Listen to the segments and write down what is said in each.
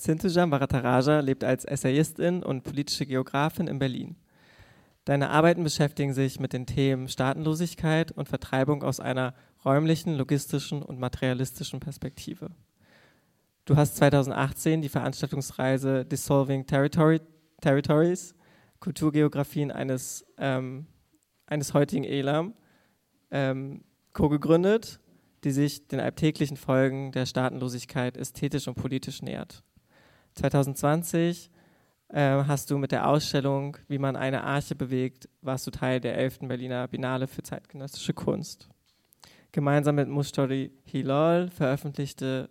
Sinthuja Varataraja lebt als Essayistin und politische Geografin in Berlin. Deine Arbeiten beschäftigen sich mit den Themen Staatenlosigkeit und Vertreibung aus einer räumlichen, logistischen und materialistischen Perspektive. Du hast 2018 die Veranstaltungsreise Dissolving Territory, Territories, Kulturgeografien eines, ähm, eines heutigen Elam, ähm, co-gegründet, die sich den alltäglichen Folgen der Staatenlosigkeit ästhetisch und politisch nähert. 2020 äh, hast du mit der Ausstellung Wie man eine Arche bewegt, warst du Teil der 11. Berliner Biennale für zeitgenössische Kunst. Gemeinsam mit Mustori Hilol veröffentlichte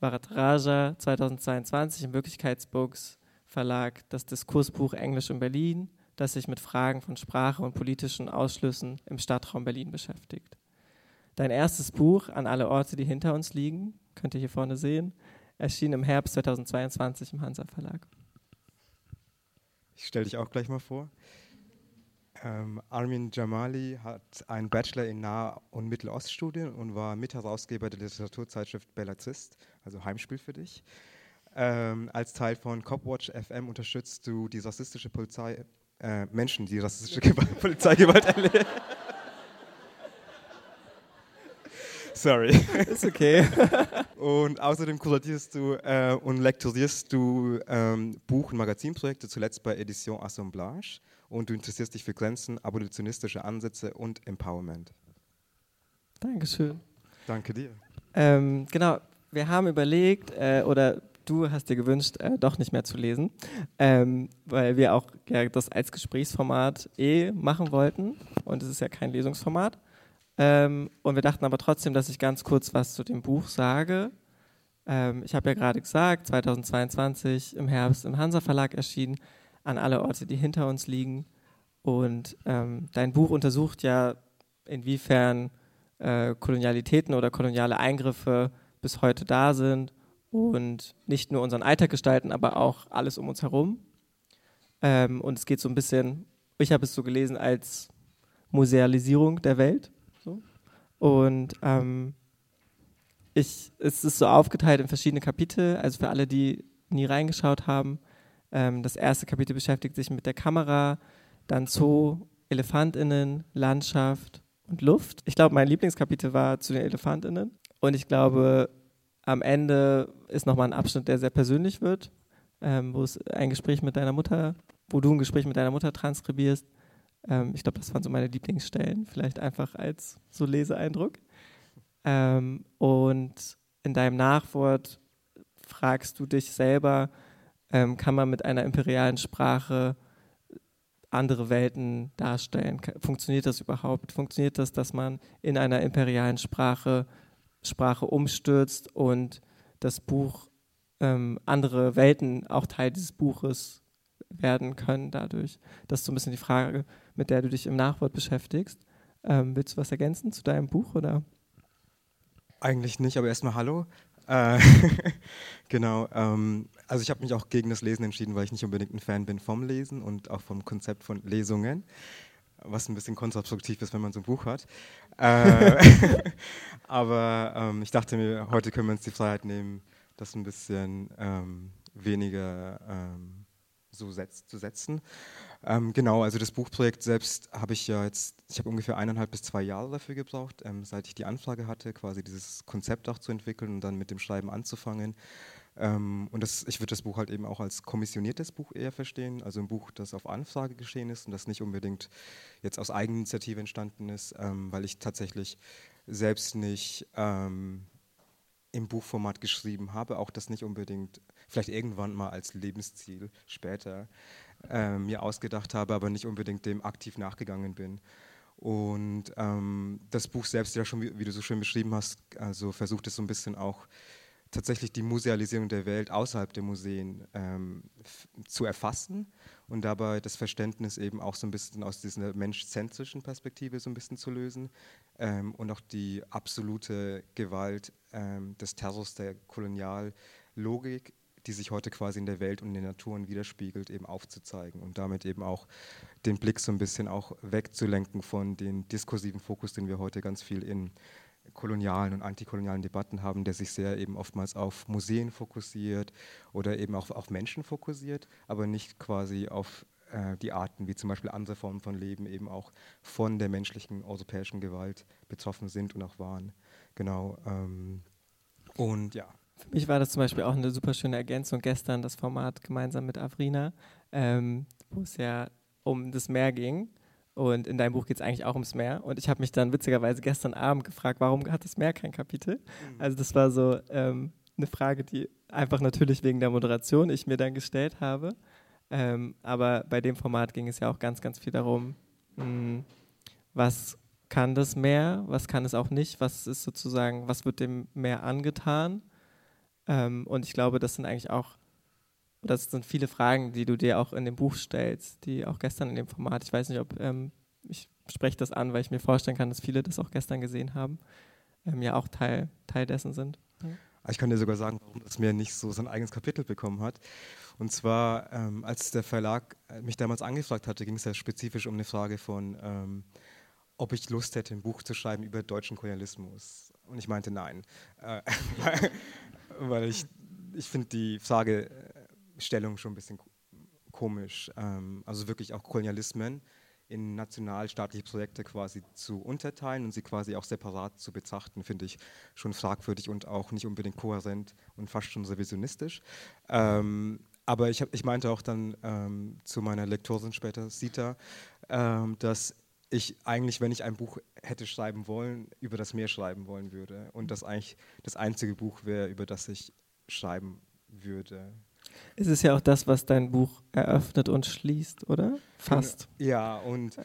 Bharat Raja 2022 im Wirklichkeitsbooks Verlag das Diskursbuch Englisch in Berlin, das sich mit Fragen von Sprache und politischen Ausschlüssen im Stadtraum Berlin beschäftigt. Dein erstes Buch An alle Orte, die hinter uns liegen, könnt ihr hier vorne sehen, erschien im Herbst 2022 im Hansa Verlag. Ich stelle dich auch gleich mal vor. Ähm, Armin Jamali hat einen Bachelor in Nah- und Mitteloststudien und war Mitherausgeber der Literaturzeitschrift Bellazist, also Heimspiel für dich. Ähm, als Teil von Copwatch FM unterstützt du die rassistische Polizei, äh, Menschen, die rassistische Gewalt, Polizeigewalt erleben. Sorry. Ist okay. und außerdem kuratierst du äh, und lektorierst du ähm, Buch- und Magazinprojekte, zuletzt bei Edition Assemblage und du interessierst dich für Grenzen, abolitionistische Ansätze und Empowerment. Dankeschön. Danke dir. Ähm, genau, wir haben überlegt, äh, oder du hast dir gewünscht, äh, doch nicht mehr zu lesen, ähm, weil wir auch ja, das als Gesprächsformat eh machen wollten und es ist ja kein Lesungsformat. Ähm, und wir dachten aber trotzdem, dass ich ganz kurz was zu dem Buch sage. Ähm, ich habe ja gerade gesagt, 2022 im Herbst im Hansa Verlag erschienen an alle Orte, die hinter uns liegen. Und ähm, dein Buch untersucht ja, inwiefern äh, Kolonialitäten oder koloniale Eingriffe bis heute da sind und nicht nur unseren Alltag gestalten, aber auch alles um uns herum. Ähm, und es geht so ein bisschen, ich habe es so gelesen als Musealisierung der Welt. Und ähm, ich, es ist so aufgeteilt in verschiedene Kapitel, also für alle, die nie reingeschaut haben, ähm, das erste Kapitel beschäftigt sich mit der Kamera, dann Zoo, Elefantinnen, Landschaft und Luft. Ich glaube, mein Lieblingskapitel war zu den Elefantinnen. Und ich glaube, am Ende ist nochmal ein Abschnitt, der sehr persönlich wird, ähm, wo es ein Gespräch mit deiner Mutter, wo du ein Gespräch mit deiner Mutter transkribierst. Ähm, ich glaube, das waren so meine Lieblingsstellen, vielleicht einfach als so Leseeindruck. Ähm, und in deinem Nachwort fragst du dich selber, ähm, kann man mit einer imperialen Sprache andere Welten darstellen? Funktioniert das überhaupt? Funktioniert das, dass man in einer imperialen Sprache Sprache umstürzt und das Buch ähm, andere Welten auch Teil dieses Buches werden können dadurch? Das ist so ein bisschen die Frage, mit der du dich im Nachwort beschäftigst. Ähm, willst du was ergänzen zu deinem Buch oder? Eigentlich nicht, aber erstmal Hallo. Äh, genau. Ähm, also ich habe mich auch gegen das Lesen entschieden, weil ich nicht unbedingt ein Fan bin vom Lesen und auch vom Konzept von Lesungen, was ein bisschen kontraproduktiv ist, wenn man so ein Buch hat. Äh, aber ähm, ich dachte mir, heute können wir uns die Freiheit nehmen, das ein bisschen ähm, weniger ähm, so setz, zu setzen. Ähm, genau, also das Buchprojekt selbst habe ich ja jetzt, ich habe ungefähr eineinhalb bis zwei Jahre dafür gebraucht, ähm, seit ich die Anfrage hatte, quasi dieses Konzept auch zu entwickeln und dann mit dem Schreiben anzufangen. Ähm, und das, ich würde das Buch halt eben auch als kommissioniertes Buch eher verstehen, also ein Buch, das auf Anfrage geschehen ist und das nicht unbedingt jetzt aus Eigeninitiative entstanden ist, ähm, weil ich tatsächlich selbst nicht ähm, im Buchformat geschrieben habe, auch das nicht unbedingt, vielleicht irgendwann mal als Lebensziel später äh, mir ausgedacht habe, aber nicht unbedingt dem aktiv nachgegangen bin. Und ähm, das Buch selbst, ja schon, wie, wie, du so schön beschrieben hast, also versucht es so ein bisschen auch tatsächlich die Musealisierung der Welt außerhalb der Museen ähm, zu erfassen und dabei das Verständnis eben auch so ein bisschen aus dieser menschzentrischen Perspektive so ein bisschen zu lösen ähm, und auch die absolute Gewalt ähm, des Terrors der Koloniallogik die sich heute quasi in der Welt und in den Naturen widerspiegelt, eben aufzuzeigen und damit eben auch den Blick so ein bisschen auch wegzulenken von dem diskursiven Fokus, den wir heute ganz viel in kolonialen und antikolonialen Debatten haben, der sich sehr eben oftmals auf Museen fokussiert oder eben auch auf Menschen fokussiert, aber nicht quasi auf äh, die Arten, wie zum Beispiel andere Formen von Leben eben auch von der menschlichen europäischen Gewalt betroffen sind und auch waren. Genau. Ähm, und ja. Für mich war das zum Beispiel auch eine super schöne Ergänzung gestern, das Format gemeinsam mit Avrina, ähm, wo es ja um das Meer ging. Und in deinem Buch geht es eigentlich auch ums Meer. Und ich habe mich dann witzigerweise gestern Abend gefragt, warum hat das Meer kein Kapitel? Mhm. Also das war so ähm, eine Frage, die einfach natürlich wegen der Moderation ich mir dann gestellt habe. Ähm, aber bei dem Format ging es ja auch ganz, ganz viel darum, mh, hm, was kann das Meer, was kann es auch nicht, was ist sozusagen, was wird dem Meer angetan. Ähm, und ich glaube, das sind eigentlich auch, das sind viele Fragen, die du dir auch in dem Buch stellst, die auch gestern in dem Format, ich weiß nicht, ob ähm, ich spreche das an, weil ich mir vorstellen kann, dass viele das auch gestern gesehen haben, ähm, ja auch Teil, Teil dessen sind. Ja. Ich kann dir sogar sagen, warum das Meer nicht so sein eigenes Kapitel bekommen hat. Und zwar, ähm, als der Verlag äh, mich damals angefragt hatte, ging es ja spezifisch um eine Frage von, ähm, ob ich Lust hätte, ein Buch zu schreiben über deutschen Kolonialismus. Und ich meinte nein, äh, weil ich, ich finde die Fragestellung schon ein bisschen komisch. Ähm, also wirklich auch Kolonialismen in nationalstaatliche Projekte quasi zu unterteilen und sie quasi auch separat zu betrachten, finde ich schon fragwürdig und auch nicht unbedingt kohärent und fast schon revisionistisch. Ähm, aber ich, hab, ich meinte auch dann ähm, zu meiner Lektorin später, Sita, ähm, dass ich eigentlich, wenn ich ein Buch hätte schreiben wollen, über das Meer schreiben wollen würde. Und das eigentlich das einzige Buch wäre, über das ich schreiben würde. Es ist ja auch das, was dein Buch eröffnet und schließt, oder? Fast. Ja, und,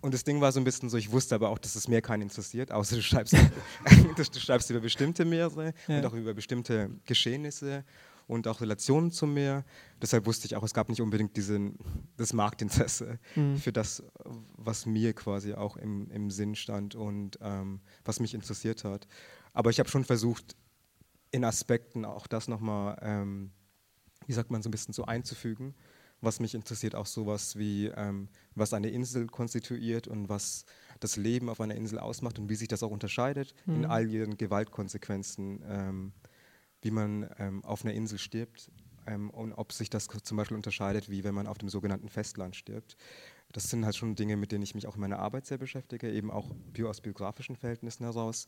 und das Ding war so ein bisschen so, ich wusste aber auch, dass es Meer keinen interessiert, außer du schreibst, du schreibst über bestimmte Meere ja. und auch über bestimmte Geschehnisse und auch Relationen zum Meer. Deshalb wusste ich auch, es gab nicht unbedingt diesen, das Marktinteresse mhm. für das, was mir quasi auch im, im Sinn stand und ähm, was mich interessiert hat. Aber ich habe schon versucht, in Aspekten auch das nochmal, ähm, wie sagt man, so ein bisschen so einzufügen. Was mich interessiert, auch sowas wie, ähm, was eine Insel konstituiert und was das Leben auf einer Insel ausmacht und wie sich das auch unterscheidet mhm. in all ihren Gewaltkonsequenzen. Ähm, wie man ähm, auf einer Insel stirbt ähm, und ob sich das zum Beispiel unterscheidet, wie wenn man auf dem sogenannten Festland stirbt. Das sind halt schon Dinge, mit denen ich mich auch in meiner Arbeit sehr beschäftige, eben auch aus biografischen Verhältnissen heraus.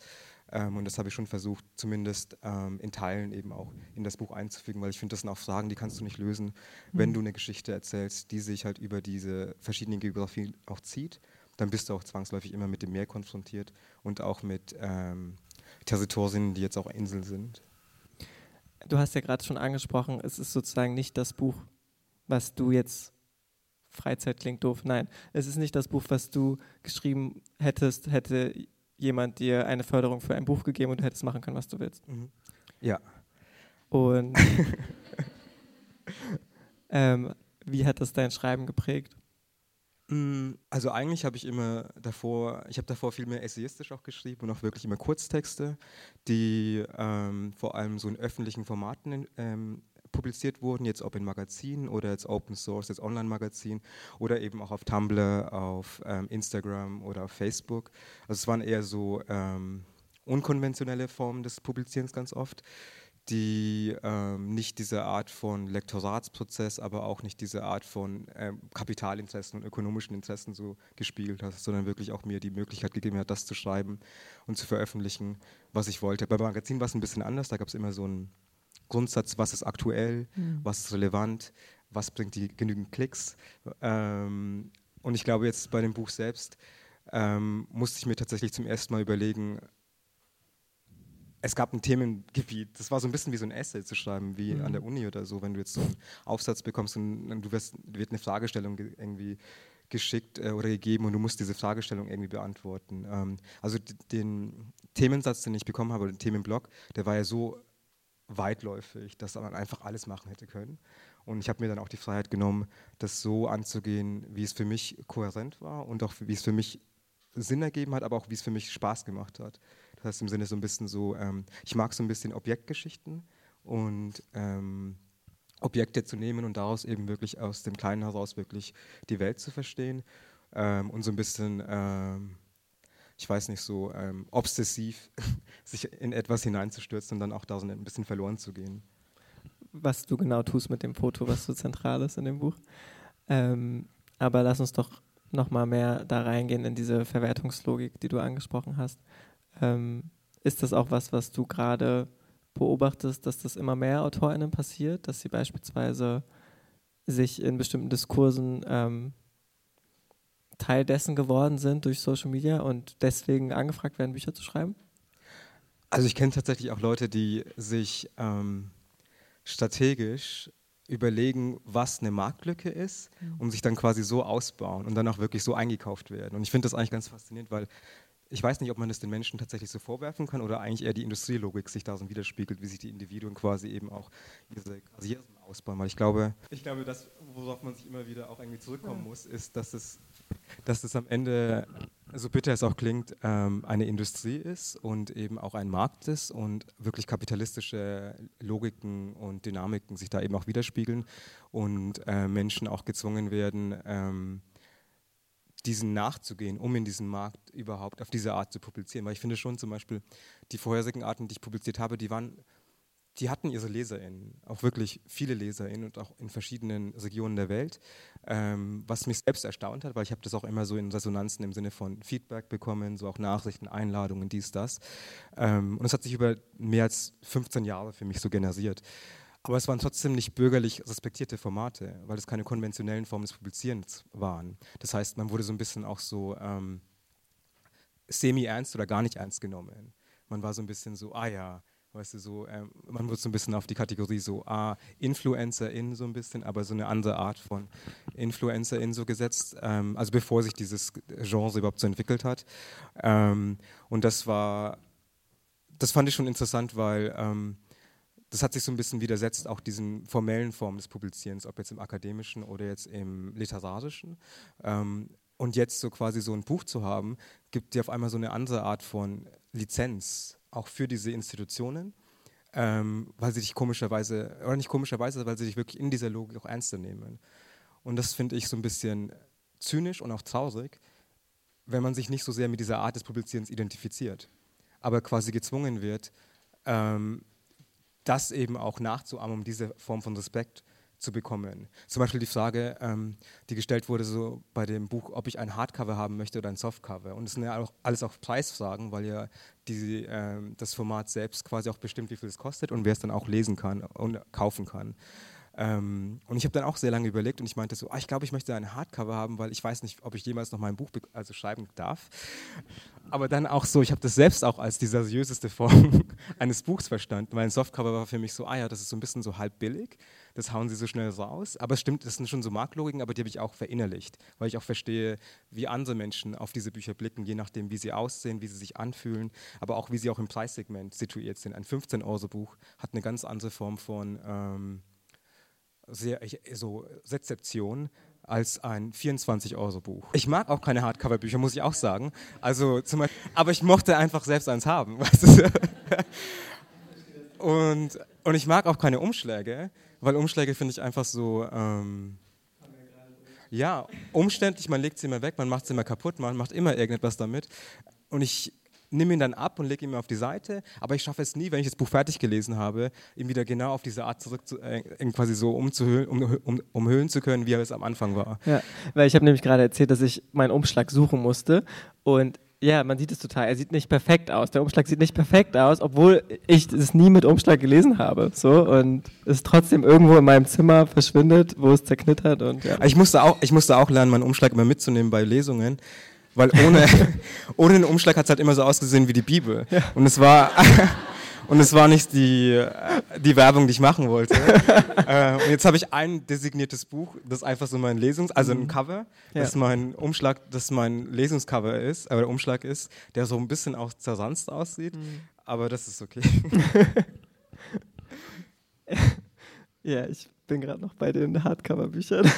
Ähm, und das habe ich schon versucht, zumindest ähm, in Teilen eben auch in das Buch einzufügen, weil ich finde, das sind auch Fragen, die kannst du nicht lösen, mhm. wenn du eine Geschichte erzählst, die sich halt über diese verschiedenen Geografien auch zieht. Dann bist du auch zwangsläufig immer mit dem Meer konfrontiert und auch mit ähm, Territorien, die jetzt auch Inseln sind du hast ja gerade schon angesprochen, es ist sozusagen nicht das Buch, was du jetzt Freizeit klingt doof. Nein, es ist nicht das Buch, was du geschrieben hättest, hätte jemand dir eine Förderung für ein Buch gegeben und du hättest machen können, was du willst. Mhm. Ja. Und ähm, wie hat das dein Schreiben geprägt? Mm, also eigentlich habe ich immer davor, ich habe davor viel mehr essayistisch auch geschrieben und auch wirklich immer Kurztexte, die ähm, vor allem so in öffentlichen Formaten ähm, publiziert wurden, jetzt ob in Magazinen oder jetzt Open Source, jetzt Online-Magazin oder eben auch auf Tumblr, auf ähm, Instagram oder auf Facebook. Also es waren eher so ähm, unkonventionelle Formen des Publizierens ganz oft die ähm, nicht diese Art von Lektoratsprozess, aber auch nicht diese Art von ähm, Kapitalinteressen und ökonomischen Interessen so gespiegelt hat, sondern wirklich auch mir die Möglichkeit gegeben hat, das zu schreiben und zu veröffentlichen, was ich wollte. Bei Magazin war es ein bisschen anders, da gab es immer so einen Grundsatz, was ist aktuell, mhm. was ist relevant, was bringt die genügend Klicks. Ähm, und ich glaube jetzt bei dem Buch selbst ähm, musste ich mir tatsächlich zum ersten Mal überlegen, es gab ein Themengebiet, das war so ein bisschen wie so ein Essay zu schreiben, wie mhm. an der Uni oder so, wenn du jetzt so einen Aufsatz bekommst und, du wirst, wird eine Fragestellung ge irgendwie geschickt äh, oder gegeben und du musst diese Fragestellung irgendwie beantworten. Ähm, also den Themensatz, den ich bekommen habe, den Themenblock, der war ja so weitläufig, dass man einfach alles machen hätte können. Und ich habe mir dann auch die Freiheit genommen, das so anzugehen, wie es für mich kohärent war und auch wie es für mich Sinn ergeben hat, aber auch wie es für mich Spaß gemacht hat. Das heißt im Sinne so ein bisschen so, ähm, ich mag so ein bisschen Objektgeschichten und ähm, Objekte zu nehmen und daraus eben wirklich aus dem Kleinen heraus wirklich die Welt zu verstehen ähm, und so ein bisschen ähm, ich weiß nicht, so ähm, obsessiv sich in etwas hineinzustürzen und dann auch da so ein bisschen verloren zu gehen. Was du genau tust mit dem Foto, was so zentral ist in dem Buch. Ähm, aber lass uns doch nochmal mehr da reingehen in diese Verwertungslogik, die du angesprochen hast. Ähm, ist das auch was, was du gerade beobachtest, dass das immer mehr AutorInnen passiert, dass sie beispielsweise sich in bestimmten Diskursen ähm, Teil dessen geworden sind durch Social Media und deswegen angefragt werden, Bücher zu schreiben? Also ich kenne tatsächlich auch Leute, die sich ähm, strategisch überlegen, was eine Marktlücke ist, mhm. um sich dann quasi so ausbauen und dann auch wirklich so eingekauft werden. Und ich finde das eigentlich ganz faszinierend, weil ich weiß nicht, ob man es den Menschen tatsächlich so vorwerfen kann oder eigentlich eher die Industrielogik sich da so widerspiegelt, wie sich die Individuen quasi eben auch diese Karrieren ausbauen. Weil ich glaube, ich glaube, das, worauf man sich immer wieder auch irgendwie zurückkommen muss, ist, dass es, dass es am Ende, so bitter es auch klingt, ähm, eine Industrie ist und eben auch ein Markt ist und wirklich kapitalistische Logiken und Dynamiken sich da eben auch widerspiegeln und äh, Menschen auch gezwungen werden, ähm, diesen nachzugehen, um in diesem Markt überhaupt auf diese Art zu publizieren. Weil ich finde schon zum Beispiel, die vorherigen Arten, die ich publiziert habe, die waren, die hatten ihre LeserInnen, auch wirklich viele LeserInnen und auch in verschiedenen Regionen der Welt, ähm, was mich selbst erstaunt hat, weil ich habe das auch immer so in Resonanzen im Sinne von Feedback bekommen, so auch Nachrichten, Einladungen, dies, das. Ähm, und es hat sich über mehr als 15 Jahre für mich so generiert. Aber es waren trotzdem nicht bürgerlich respektierte Formate, weil es keine konventionellen Formen des Publizierens waren. Das heißt, man wurde so ein bisschen auch so ähm, semi-ernst oder gar nicht ernst genommen. Man war so ein bisschen so, ah ja, weißt du, so, ähm, man wurde so ein bisschen auf die Kategorie so, ah, InfluencerIn so ein bisschen, aber so eine andere Art von InfluencerIn so gesetzt, ähm, also bevor sich dieses Genre überhaupt so entwickelt hat. Ähm, und das war, das fand ich schon interessant, weil ähm, das hat sich so ein bisschen widersetzt, auch diesen formellen Formen des Publizierens, ob jetzt im akademischen oder jetzt im literarischen. Ähm, und jetzt so quasi so ein Buch zu haben, gibt dir auf einmal so eine andere Art von Lizenz, auch für diese Institutionen, ähm, weil sie dich komischerweise, oder nicht komischerweise, weil sie dich wirklich in dieser Logik auch ernster nehmen. Und das finde ich so ein bisschen zynisch und auch traurig, wenn man sich nicht so sehr mit dieser Art des Publizierens identifiziert, aber quasi gezwungen wird, ähm, das eben auch nachzuahmen, um diese Form von Respekt zu bekommen. Zum Beispiel die Frage, ähm, die gestellt wurde so bei dem Buch, ob ich ein Hardcover haben möchte oder ein Softcover. Und es sind ja auch alles auch Preisfragen, weil ja die, ähm, das Format selbst quasi auch bestimmt, wie viel es kostet und wer es dann auch lesen kann und kaufen kann. Ähm, und ich habe dann auch sehr lange überlegt und ich meinte so, ah, ich glaube, ich möchte ein Hardcover haben, weil ich weiß nicht, ob ich jemals noch mein Buch also schreiben darf. Aber dann auch so, ich habe das selbst auch als die seriöseste Form eines Buchs verstanden, weil ein Softcover war für mich so, ah ja, das ist so ein bisschen so halb billig, das hauen sie so schnell raus. Aber es stimmt, das sind schon so Marktlogiken, aber die habe ich auch verinnerlicht, weil ich auch verstehe, wie andere Menschen auf diese Bücher blicken, je nachdem, wie sie aussehen, wie sie sich anfühlen, aber auch wie sie auch im Preissegment situiert sind. Ein 15-Euro-Buch hat eine ganz andere Form von... Ähm, sehr, so Rezeption als ein 24-Euro-Buch. Ich mag auch keine Hardcover-Bücher, muss ich auch sagen. Also zum Beispiel, aber ich mochte einfach selbst eins haben. und, und ich mag auch keine Umschläge, weil Umschläge finde ich einfach so. Ähm, ja, umständlich, man legt sie immer weg, man macht sie immer kaputt, man macht immer irgendetwas damit. Und ich nehme ihn dann ab und lege ihn mir auf die Seite, aber ich schaffe es nie, wenn ich das Buch fertig gelesen habe, ihn wieder genau auf diese Art zurück zu, äh, quasi so umzuhüllen, um, um, umhüllen zu können, wie er es am Anfang war. Ja, weil ich habe nämlich gerade erzählt, dass ich meinen Umschlag suchen musste und ja, man sieht es total. Er sieht nicht perfekt aus. Der Umschlag sieht nicht perfekt aus, obwohl ich es nie mit Umschlag gelesen habe. So und es trotzdem irgendwo in meinem Zimmer verschwindet, wo es zerknittert und ja. Ich musste auch, ich musste auch lernen, meinen Umschlag immer mitzunehmen bei Lesungen, weil ohne, ohne den Umschlag hat es halt immer so ausgesehen wie die Bibel. Ja. Und es war. Und es war nicht die, die Werbung, die ich machen wollte. äh, und jetzt habe ich ein designiertes Buch, das einfach so mein Lesungs-, also ein mhm. Cover, ja. das mein Umschlag, das mein Lesungscover ist, aber der Umschlag ist, der so ein bisschen auch zersanzt aussieht. Mhm. Aber das ist okay. ja, ich bin gerade noch bei den Hardcover-Büchern.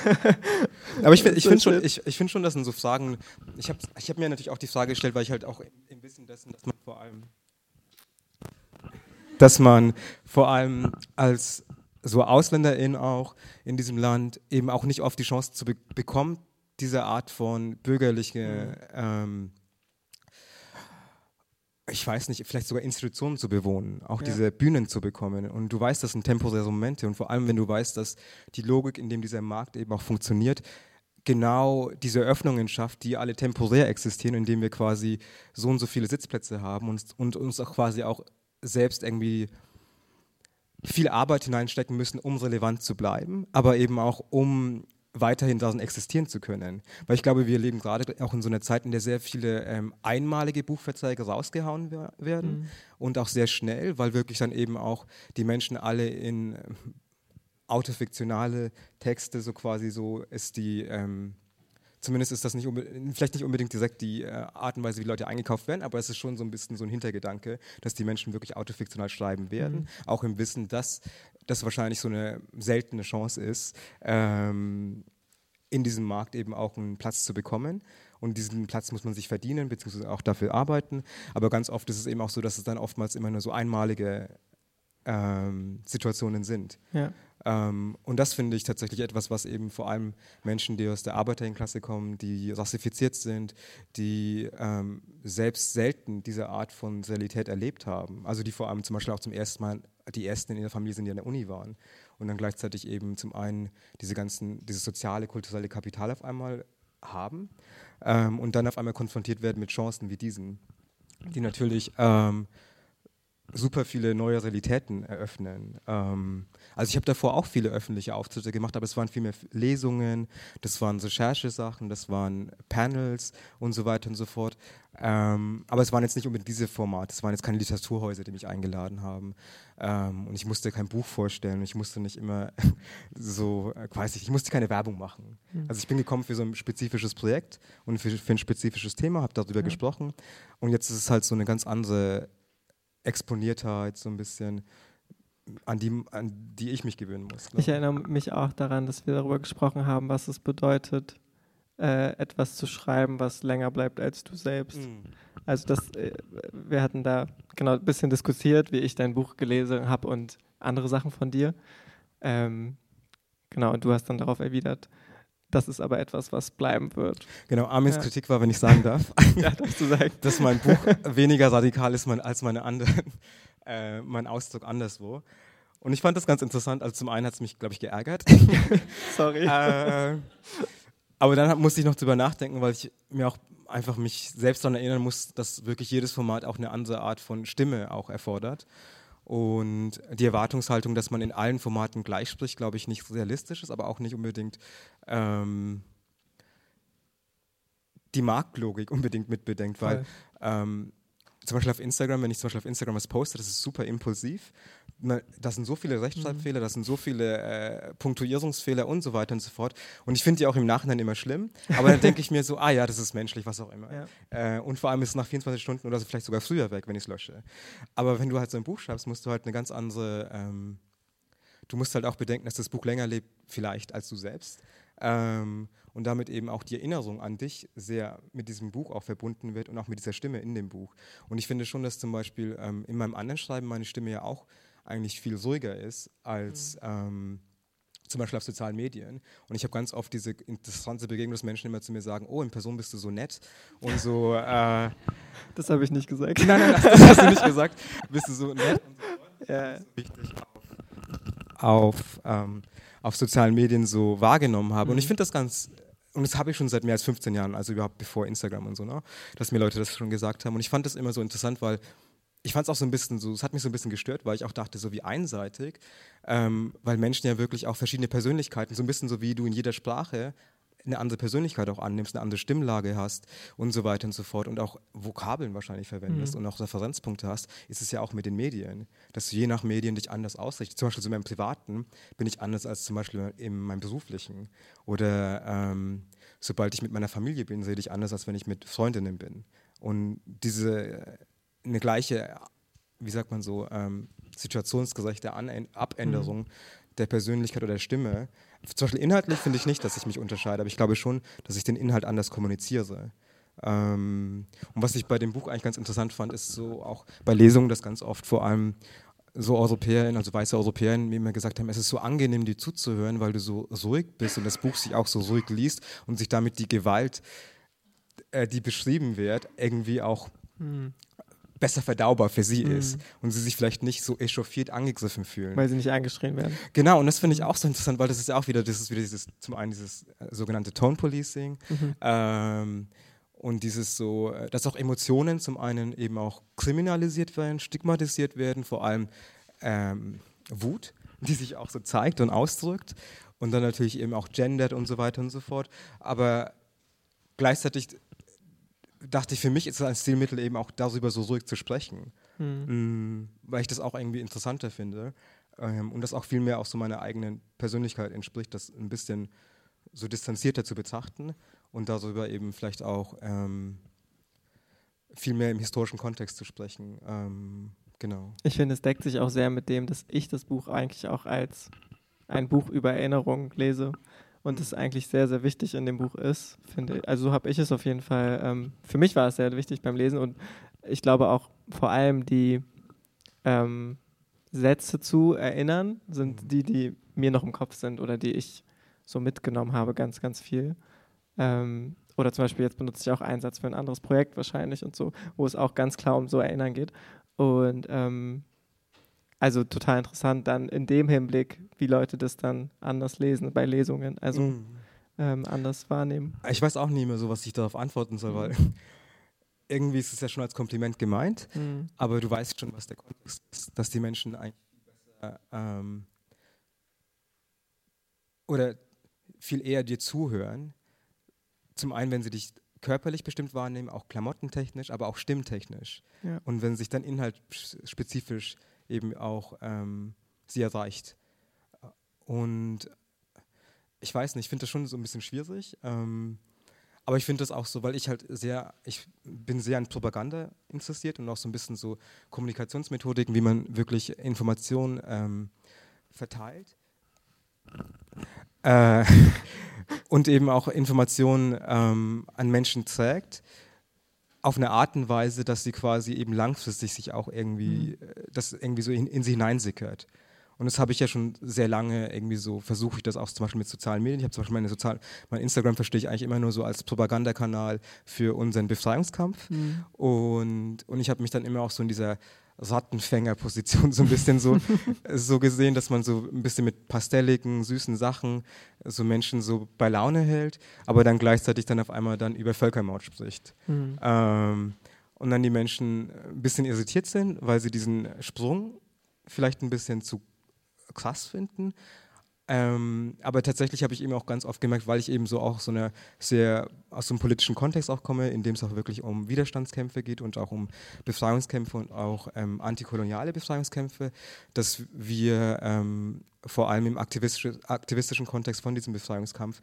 Aber ich, ich finde schon, ich, ich find schon, dass in so Fragen, ich habe ich hab mir natürlich auch die Frage gestellt, weil ich halt auch im Wissen dessen, dass man vor allem, dass man vor allem als so AusländerIn auch in diesem Land eben auch nicht oft die Chance zu be bekommen, diese Art von bürgerliche mhm. ähm, ich weiß nicht, vielleicht sogar Institutionen zu bewohnen, auch ja. diese Bühnen zu bekommen. Und du weißt, das sind temporäre Momente. Und vor allem, wenn du weißt, dass die Logik, in dem dieser Markt eben auch funktioniert, genau diese Öffnungen schafft, die alle temporär existieren, indem wir quasi so und so viele Sitzplätze haben und, und uns auch quasi auch selbst irgendwie viel Arbeit hineinstecken müssen, um relevant zu bleiben, aber eben auch um weiterhin darin existieren zu können. Weil ich glaube, wir leben gerade auch in so einer Zeit, in der sehr viele ähm, einmalige Buchverträge rausgehauen werden mhm. und auch sehr schnell, weil wirklich dann eben auch die Menschen alle in ähm, autofiktionale Texte so quasi so ist die ähm, Zumindest ist das nicht vielleicht nicht unbedingt direkt die äh, Art und Weise, wie Leute eingekauft werden, aber es ist schon so ein bisschen so ein Hintergedanke, dass die Menschen wirklich autofiktional schreiben werden, mhm. auch im Wissen, dass das wahrscheinlich so eine seltene Chance ist, ähm, in diesem Markt eben auch einen Platz zu bekommen. Und diesen Platz muss man sich verdienen, beziehungsweise auch dafür arbeiten. Aber ganz oft ist es eben auch so, dass es dann oftmals immer nur so einmalige ähm, Situationen sind. Ja. Ähm, und das finde ich tatsächlich etwas, was eben vor allem Menschen, die aus der Arbeiterinnenklasse kommen, die rassifiziert sind, die ähm, selbst selten diese Art von Realität erlebt haben. Also die vor allem zum Beispiel auch zum ersten Mal die ersten in ihrer Familie sind, die an der Uni waren. Und dann gleichzeitig eben zum einen diese ganzen, dieses soziale, kulturelle Kapital auf einmal haben ähm, und dann auf einmal konfrontiert werden mit Chancen wie diesen, die natürlich ähm, super viele neue Realitäten eröffnen. Ähm, also ich habe davor auch viele öffentliche Auftritte gemacht, aber es waren viel mehr Lesungen, das waren Recherchesachen, das waren Panels und so weiter und so fort. Ähm, aber es waren jetzt nicht unbedingt diese Formate, es waren jetzt keine Literaturhäuser, die mich eingeladen haben. Ähm, und ich musste kein Buch vorstellen, ich musste nicht immer so, äh, weiß ich, ich musste keine Werbung machen. Mhm. Also ich bin gekommen für so ein spezifisches Projekt und für, für ein spezifisches Thema, habe darüber mhm. gesprochen. Und jetzt ist es halt so eine ganz andere Exponiertheit, so ein bisschen, an die, an die ich mich gewöhnen muss. Ich erinnere mich auch daran, dass wir darüber gesprochen haben, was es bedeutet, äh, etwas zu schreiben, was länger bleibt als du selbst. Mhm. Also das, äh, wir hatten da genau ein bisschen diskutiert, wie ich dein Buch gelesen habe und andere Sachen von dir. Ähm, genau, und du hast dann darauf erwidert, das ist aber etwas, was bleiben wird. Genau, Armins ja. Kritik war, wenn ich sagen darf, ja, darfst du sagen. dass mein Buch weniger radikal ist als meine anderen, äh, mein Ausdruck anderswo. Und ich fand das ganz interessant. Also zum einen hat es mich, glaube ich, geärgert. Sorry. äh, aber dann musste ich noch drüber nachdenken, weil ich mir auch einfach mich selbst daran erinnern muss, dass wirklich jedes Format auch eine andere Art von Stimme auch erfordert. Und die Erwartungshaltung, dass man in allen Formaten gleich spricht, glaube ich, nicht realistisch ist, aber auch nicht unbedingt ähm, die Marktlogik unbedingt mitbedenkt, weil ähm, zum Beispiel auf Instagram, wenn ich zum Beispiel auf Instagram was poste, das ist super impulsiv. Da sind so viele Rechtschreibfehler, mhm. das sind so viele äh, Punktuierungsfehler und so weiter und so fort. Und ich finde die auch im Nachhinein immer schlimm. Aber dann denke ich mir so, ah ja, das ist menschlich, was auch immer. Ja. Äh, und vor allem ist es nach 24 Stunden oder so vielleicht sogar früher weg, wenn ich es lösche. Aber wenn du halt so ein Buch schreibst, musst du halt eine ganz andere. Ähm, du musst halt auch bedenken, dass das Buch länger lebt, vielleicht als du selbst. Ähm, und damit eben auch die Erinnerung an dich sehr mit diesem Buch auch verbunden wird und auch mit dieser Stimme in dem Buch. Und ich finde schon, dass zum Beispiel ähm, in meinem anderen Schreiben meine Stimme ja auch eigentlich viel ruhiger ist als mhm. ähm, zum Beispiel auf sozialen Medien. Und ich habe ganz oft diese interessante Begegnung, dass Menschen immer zu mir sagen, oh, in Person bist du so nett und so. Äh, das habe ich nicht gesagt. Nein, nein, das, das, hast du nicht gesagt. Bist du so nett und so. Ja. Das ist wichtig auf, auf ähm, auf sozialen Medien so wahrgenommen habe. Mhm. Und ich mhm. finde das ganz, und das habe ich schon seit mehr als 15 Jahren, also überhaupt bevor Instagram und so, ne? dass mir Leute das schon gesagt haben. Und ich fand das immer so interessant, weil ich fand es auch so ein bisschen so, es hat mich so ein bisschen gestört, weil ich auch dachte, so wie einseitig, ähm, weil Menschen ja wirklich auch verschiedene Persönlichkeiten, so ein bisschen so wie du in jeder Sprache eine andere Persönlichkeit auch annimmst, eine andere Stimmlage hast und so weiter und so fort und auch Vokabeln wahrscheinlich verwendest mhm. und auch Referenzpunkte hast, ist es ja auch mit den Medien, dass du je nach Medien dich anders ausrichtest. Zum Beispiel in meinem Privaten bin ich anders als zum Beispiel in meinem Beruflichen. Oder ähm, sobald ich mit meiner Familie bin, sehe ich anders, als wenn ich mit Freundinnen bin. Und diese eine gleiche, wie sagt man so, ähm, situationsgerechte An Abänderung mhm. der Persönlichkeit oder der Stimme zum Beispiel inhaltlich finde ich nicht, dass ich mich unterscheide, aber ich glaube schon, dass ich den Inhalt anders kommuniziere. Ähm, und was ich bei dem Buch eigentlich ganz interessant fand, ist so auch bei Lesungen, dass ganz oft vor allem so Europäerinnen, also weiße Europäerinnen, mir immer gesagt haben, es ist so angenehm, dir zuzuhören, weil du so ruhig bist und das Buch sich auch so ruhig liest und sich damit die Gewalt, äh, die beschrieben wird, irgendwie auch hm. Besser verdaubar für sie mhm. ist und sie sich vielleicht nicht so echauffiert angegriffen fühlen. Weil sie nicht angeschrien werden. Genau, und das finde ich auch so interessant, weil das ist ja auch wieder, das ist wieder dieses, zum einen dieses äh, sogenannte Tone Policing mhm. ähm, und dieses so, äh, dass auch Emotionen zum einen eben auch kriminalisiert werden, stigmatisiert werden, vor allem ähm, Wut, die sich auch so zeigt und ausdrückt und dann natürlich eben auch gendert und so weiter und so fort. Aber gleichzeitig dachte ich, für mich ist es ein Stilmittel eben auch darüber so ruhig zu sprechen, mhm. weil ich das auch irgendwie interessanter finde ähm, und das auch viel mehr auch so meiner eigenen Persönlichkeit entspricht, das ein bisschen so distanzierter zu betrachten und darüber eben vielleicht auch ähm, viel mehr im historischen Kontext zu sprechen. Ähm, genau. Ich finde, es deckt sich auch sehr mit dem, dass ich das Buch eigentlich auch als ein Buch über Erinnerung lese und es eigentlich sehr, sehr wichtig in dem Buch ist, finde ich. Also so habe ich es auf jeden Fall, ähm, für mich war es sehr wichtig beim Lesen und ich glaube auch vor allem die ähm, Sätze zu erinnern, sind mhm. die, die mir noch im Kopf sind oder die ich so mitgenommen habe, ganz, ganz viel. Ähm, oder zum Beispiel jetzt benutze ich auch einen Satz für ein anderes Projekt wahrscheinlich und so, wo es auch ganz klar um so Erinnern geht. Und ähm, also total interessant dann in dem Hinblick, wie Leute das dann anders lesen bei Lesungen, also mhm. ähm, anders wahrnehmen. Ich weiß auch nie mehr so, was ich darauf antworten soll, mhm. weil irgendwie ist es ja schon als Kompliment gemeint, mhm. aber du weißt schon, was der Kontext ist, dass die Menschen eigentlich besser ähm, oder viel eher dir zuhören. Zum einen, wenn sie dich körperlich bestimmt wahrnehmen, auch klamottentechnisch, aber auch stimmtechnisch. Ja. Und wenn sich dann inhaltsspezifisch eben auch ähm, sie erreicht. Und ich weiß nicht, ich finde das schon so ein bisschen schwierig. Ähm, aber ich finde das auch so, weil ich halt sehr, ich bin sehr an Propaganda interessiert und auch so ein bisschen so Kommunikationsmethodiken, wie man wirklich Informationen ähm, verteilt. Äh, und eben auch Informationen ähm, an Menschen trägt auf eine Art und Weise, dass sie quasi eben langfristig sich auch irgendwie, mhm. Äh, das irgendwie so in, in sie hineinsickert. Und das habe ich ja schon sehr lange irgendwie so, versuche ich das auch zum Beispiel mit sozialen Medien. Ich habe zum Beispiel meine Sozial mein Instagram verstehe ich eigentlich immer nur so als Propagandakanal für unseren Befreiungskampf. Mhm. Und, und ich habe mich dann immer auch so in dieser Rattenfängerposition so ein bisschen so, so gesehen, dass man so ein bisschen mit pastelligen, süßen Sachen so Menschen so bei Laune hält, aber dann gleichzeitig dann auf einmal dann über Völkermord spricht. Mhm. Ähm, und dann die Menschen ein bisschen irritiert sind, weil sie diesen Sprung vielleicht ein bisschen zu krass finden ähm, aber tatsächlich habe ich eben auch ganz oft gemerkt, weil ich eben so auch so eine sehr aus so einem politischen Kontext auch komme, in dem es auch wirklich um Widerstandskämpfe geht und auch um Befreiungskämpfe und auch ähm, antikoloniale Befreiungskämpfe, dass wir ähm, vor allem im aktivistisch, aktivistischen Kontext von diesem Befreiungskampf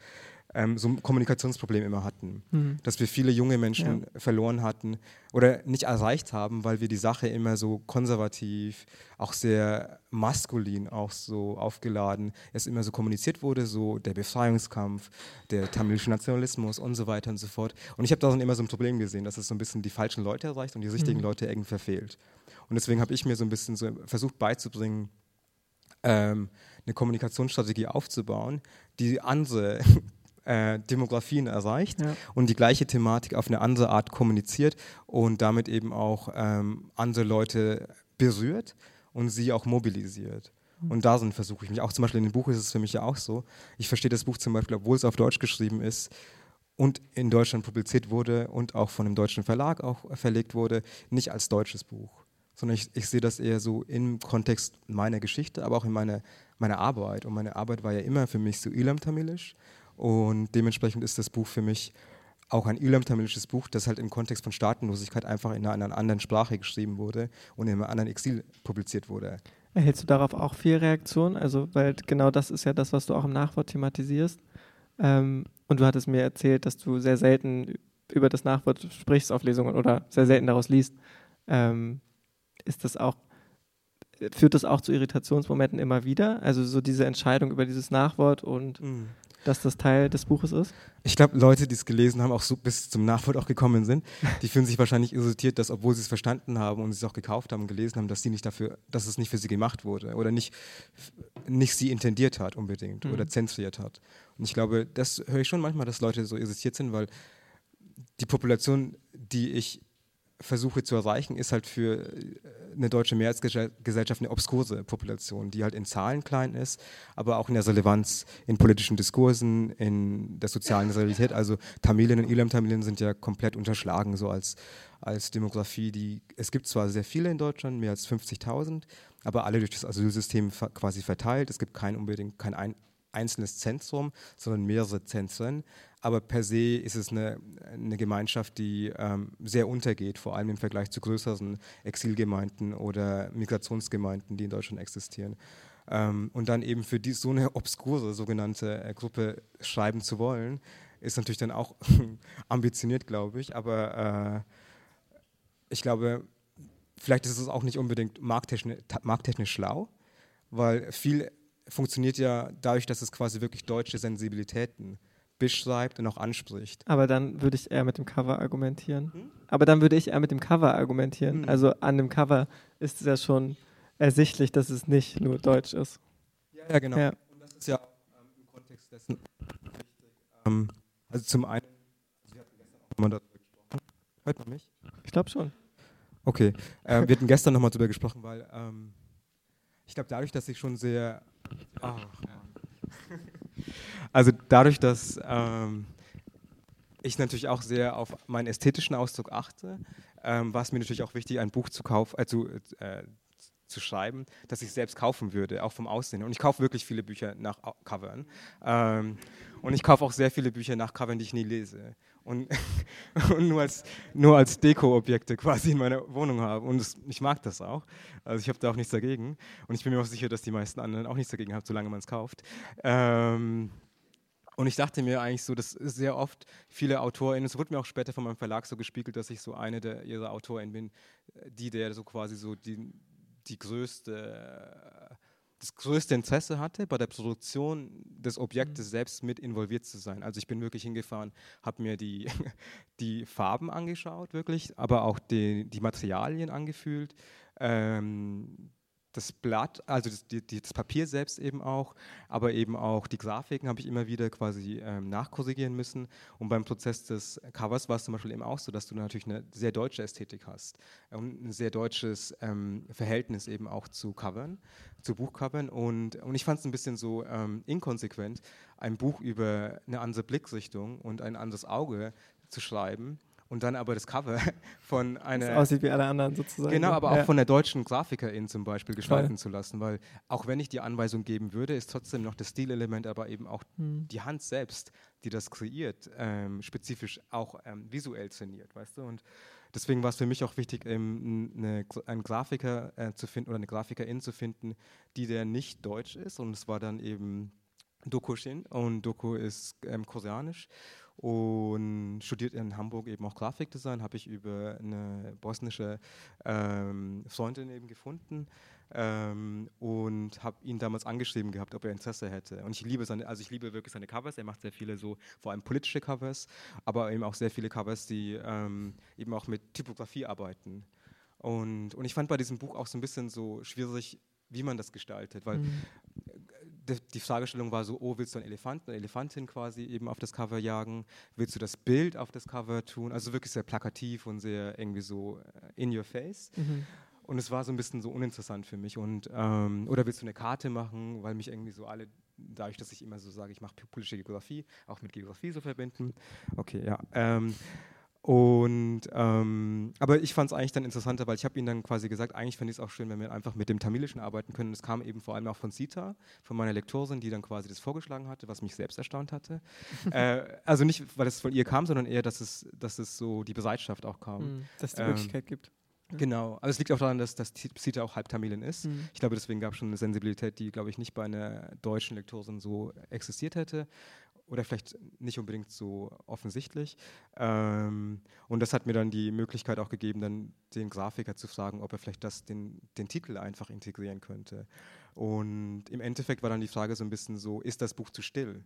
ähm, so ein Kommunikationsproblem immer hatten. Mhm. Dass wir viele junge Menschen ja. verloren hatten oder nicht erreicht haben, weil wir die Sache immer so konservativ, auch sehr maskulin, auch so aufgeladen, es immer so kommuniziert wurde, so der Befreiungskampf, der tamilische Nationalismus und so weiter und so fort. Und ich habe darin immer so ein Problem gesehen, dass es so ein bisschen die falschen Leute erreicht und die richtigen mhm. Leute irgendwie verfehlt. Und deswegen habe ich mir so ein bisschen so versucht beizubringen, ähm, eine Kommunikationsstrategie aufzubauen, die andere äh, Demografien erreicht ja. und die gleiche Thematik auf eine andere Art kommuniziert und damit eben auch ähm, andere Leute berührt und sie auch mobilisiert. Mhm. Und da versuche ich mich. Auch zum Beispiel in dem Buch ist es für mich ja auch so. Ich verstehe das Buch zum Beispiel, obwohl es auf Deutsch geschrieben ist und in Deutschland publiziert wurde und auch von einem deutschen Verlag auch verlegt wurde, nicht als deutsches Buch. Sondern ich, ich sehe das eher so im Kontext meiner Geschichte, aber auch in meiner, meiner Arbeit. Und meine Arbeit war ja immer für mich so Ilam-Tamilisch und dementsprechend ist das Buch für mich auch ein ilam-tamilisches Buch, das halt im Kontext von Staatenlosigkeit einfach in einer anderen Sprache geschrieben wurde und in einem anderen Exil publiziert wurde. Erhältst du darauf auch viel Reaktion? Also, weil genau das ist ja das, was du auch im Nachwort thematisierst. Ähm, und du hattest mir erzählt, dass du sehr selten über das Nachwort sprichst auf Lesungen oder sehr selten daraus liest. Ähm, ist das auch, führt das auch zu Irritationsmomenten immer wieder? Also so diese Entscheidung über dieses Nachwort und mhm dass das Teil des Buches ist? Ich glaube, Leute, die es gelesen haben, auch so bis zum Nachwort auch gekommen sind, die fühlen sich wahrscheinlich irritiert, dass obwohl sie es verstanden haben und es auch gekauft haben und gelesen haben, dass sie nicht dafür, dass es nicht für sie gemacht wurde oder nicht, nicht sie intendiert hat unbedingt mhm. oder zentriert hat. Und ich glaube, das höre ich schon manchmal, dass Leute so irritiert sind, weil die Population, die ich versuche zu erreichen, ist halt für äh, eine deutsche Mehrheitsgesellschaft eine obskure Population, die halt in Zahlen klein ist, aber auch in der Relevanz in politischen Diskursen, in der sozialen Realität. Also Tamilen und Ilam-Tamilen sind ja komplett unterschlagen, so als, als Demografie. Die, es gibt zwar sehr viele in Deutschland, mehr als 50.000, aber alle durch das Asylsystem quasi verteilt. Es gibt kein unbedingt kein ein, einzelnes Zentrum, sondern mehrere Zentren. Aber per se ist es eine, eine Gemeinschaft, die ähm, sehr untergeht, vor allem im Vergleich zu größeren Exilgemeinden oder Migrationsgemeinden, die in Deutschland existieren. Ähm, und dann eben für die, so eine obskure sogenannte äh, Gruppe schreiben zu wollen, ist natürlich dann auch ambitioniert, glaube ich. Aber äh, ich glaube, vielleicht ist es auch nicht unbedingt markttechnisch, markttechnisch schlau, weil viel funktioniert ja dadurch, dass es quasi wirklich deutsche Sensibilitäten beschreibt und auch anspricht. Aber dann würde ich eher mit dem Cover argumentieren. Hm? Aber dann würde ich eher mit dem Cover argumentieren. Hm. Also an dem Cover ist es ja schon ersichtlich, dass es nicht nur deutsch ist. Ja, ja genau. Ja. Und das ist ja ähm, im Kontext dessen wichtig. Ähm, also zum einen, Sie hatten gestern auch mal darüber gesprochen. Hört man mich? Ich glaube schon. Okay. Äh, wir hatten gestern nochmal darüber gesprochen, weil ähm, ich glaube, dadurch, dass ich schon sehr Ach, also dadurch, dass ähm, ich natürlich auch sehr auf meinen ästhetischen Ausdruck achte, ähm, war es mir natürlich auch wichtig, ein Buch zu kaufen, äh, zu, äh, zu schreiben, das ich selbst kaufen würde, auch vom Aussehen. Und ich kaufe wirklich viele Bücher nach Covern. Ähm, und ich kaufe auch sehr viele Bücher nach Covern, die ich nie lese. Und, und nur als, nur als Deko-Objekte quasi in meiner Wohnung habe. Und das, ich mag das auch. Also ich habe da auch nichts dagegen. Und ich bin mir auch sicher, dass die meisten anderen auch nichts dagegen haben, solange man es kauft. Ähm, und ich dachte mir eigentlich so, dass sehr oft viele AutorInnen, es wurde mir auch später von meinem Verlag so gespiegelt, dass ich so eine der ihrer AutorInnen bin, die der so quasi so die, die größte, das größte Interesse hatte, bei der Produktion des Objektes mhm. selbst mit involviert zu sein. Also ich bin wirklich hingefahren, habe mir die, die Farben angeschaut, wirklich, aber auch die, die Materialien angefühlt, ähm, das Blatt, also das, die, das, Papier selbst eben auch, aber eben auch die Grafiken habe ich immer wieder quasi ähm, nachkorrigieren müssen. Und beim Prozess des Covers war es zum Beispiel eben auch so, dass du natürlich eine sehr deutsche Ästhetik hast und ein sehr deutsches ähm, Verhältnis eben auch zu Covern, zu Buchcovern. Und, und ich fand es ein bisschen so ähm, inkonsequent, ein Buch über eine andere Blickrichtung und ein anderes Auge zu schreiben und dann aber das Cover von einer. Das aussieht wie alle anderen sozusagen. Genau, aber ja. auch von der deutschen Grafikerin zum Beispiel gestalten Voll. zu lassen, weil auch wenn ich die Anweisung geben würde, ist trotzdem noch das Stilelement, aber eben auch hm. die Hand selbst, die das kreiert, ähm, spezifisch auch ähm, visuell trainiert, weißt du? Und deswegen war es für mich auch wichtig, ähm, eine, einen Grafiker äh, zu finden oder eine Grafikerin zu finden, die der nicht deutsch ist. Und es war dann eben Dokushin und Doku ist ähm, koreanisch und studiert in Hamburg eben auch Grafikdesign, habe ich über eine bosnische ähm, Freundin eben gefunden ähm, und habe ihn damals angeschrieben gehabt, ob er Interesse hätte. Und ich liebe seine, also ich liebe wirklich seine Covers. Er macht sehr viele so, vor allem politische Covers, aber eben auch sehr viele Covers, die ähm, eben auch mit Typografie arbeiten. Und, und ich fand bei diesem Buch auch so ein bisschen so schwierig, wie man das gestaltet, weil mhm die Fragestellung war so, oh, willst du einen Elefanten, eine Elefantin quasi eben auf das Cover jagen? Willst du das Bild auf das Cover tun? Also wirklich sehr plakativ und sehr irgendwie so äh, in your face. Mhm. Und es war so ein bisschen so uninteressant für mich. Und, ähm, oder willst du eine Karte machen, weil mich irgendwie so alle, dadurch, dass ich immer so sage, ich mache politische Geografie, auch mit Geografie so verbinden. Okay, ja. Ähm, und ähm, aber ich fand es eigentlich dann interessanter, weil ich habe ihnen dann quasi gesagt, eigentlich fände ich es auch schön, wenn wir einfach mit dem Tamilischen arbeiten können. Es kam eben vor allem auch von Sita, von meiner Lektorin, die dann quasi das vorgeschlagen hatte, was mich selbst erstaunt hatte. äh, also nicht, weil es von ihr kam, sondern eher, dass es, dass es so die Bereitschaft auch kam. Mhm, dass es die ähm, Möglichkeit gibt. Genau, also es liegt auch daran, dass, dass Sita auch halb Tamilin ist. Mhm. Ich glaube, deswegen gab es schon eine Sensibilität, die, glaube ich, nicht bei einer deutschen Lektorin so existiert hätte oder vielleicht nicht unbedingt so offensichtlich. Ähm, und das hat mir dann die Möglichkeit auch gegeben, dann den Grafiker zu fragen, ob er vielleicht das, den, den Titel einfach integrieren könnte. Und im Endeffekt war dann die Frage so ein bisschen so, ist das Buch zu still?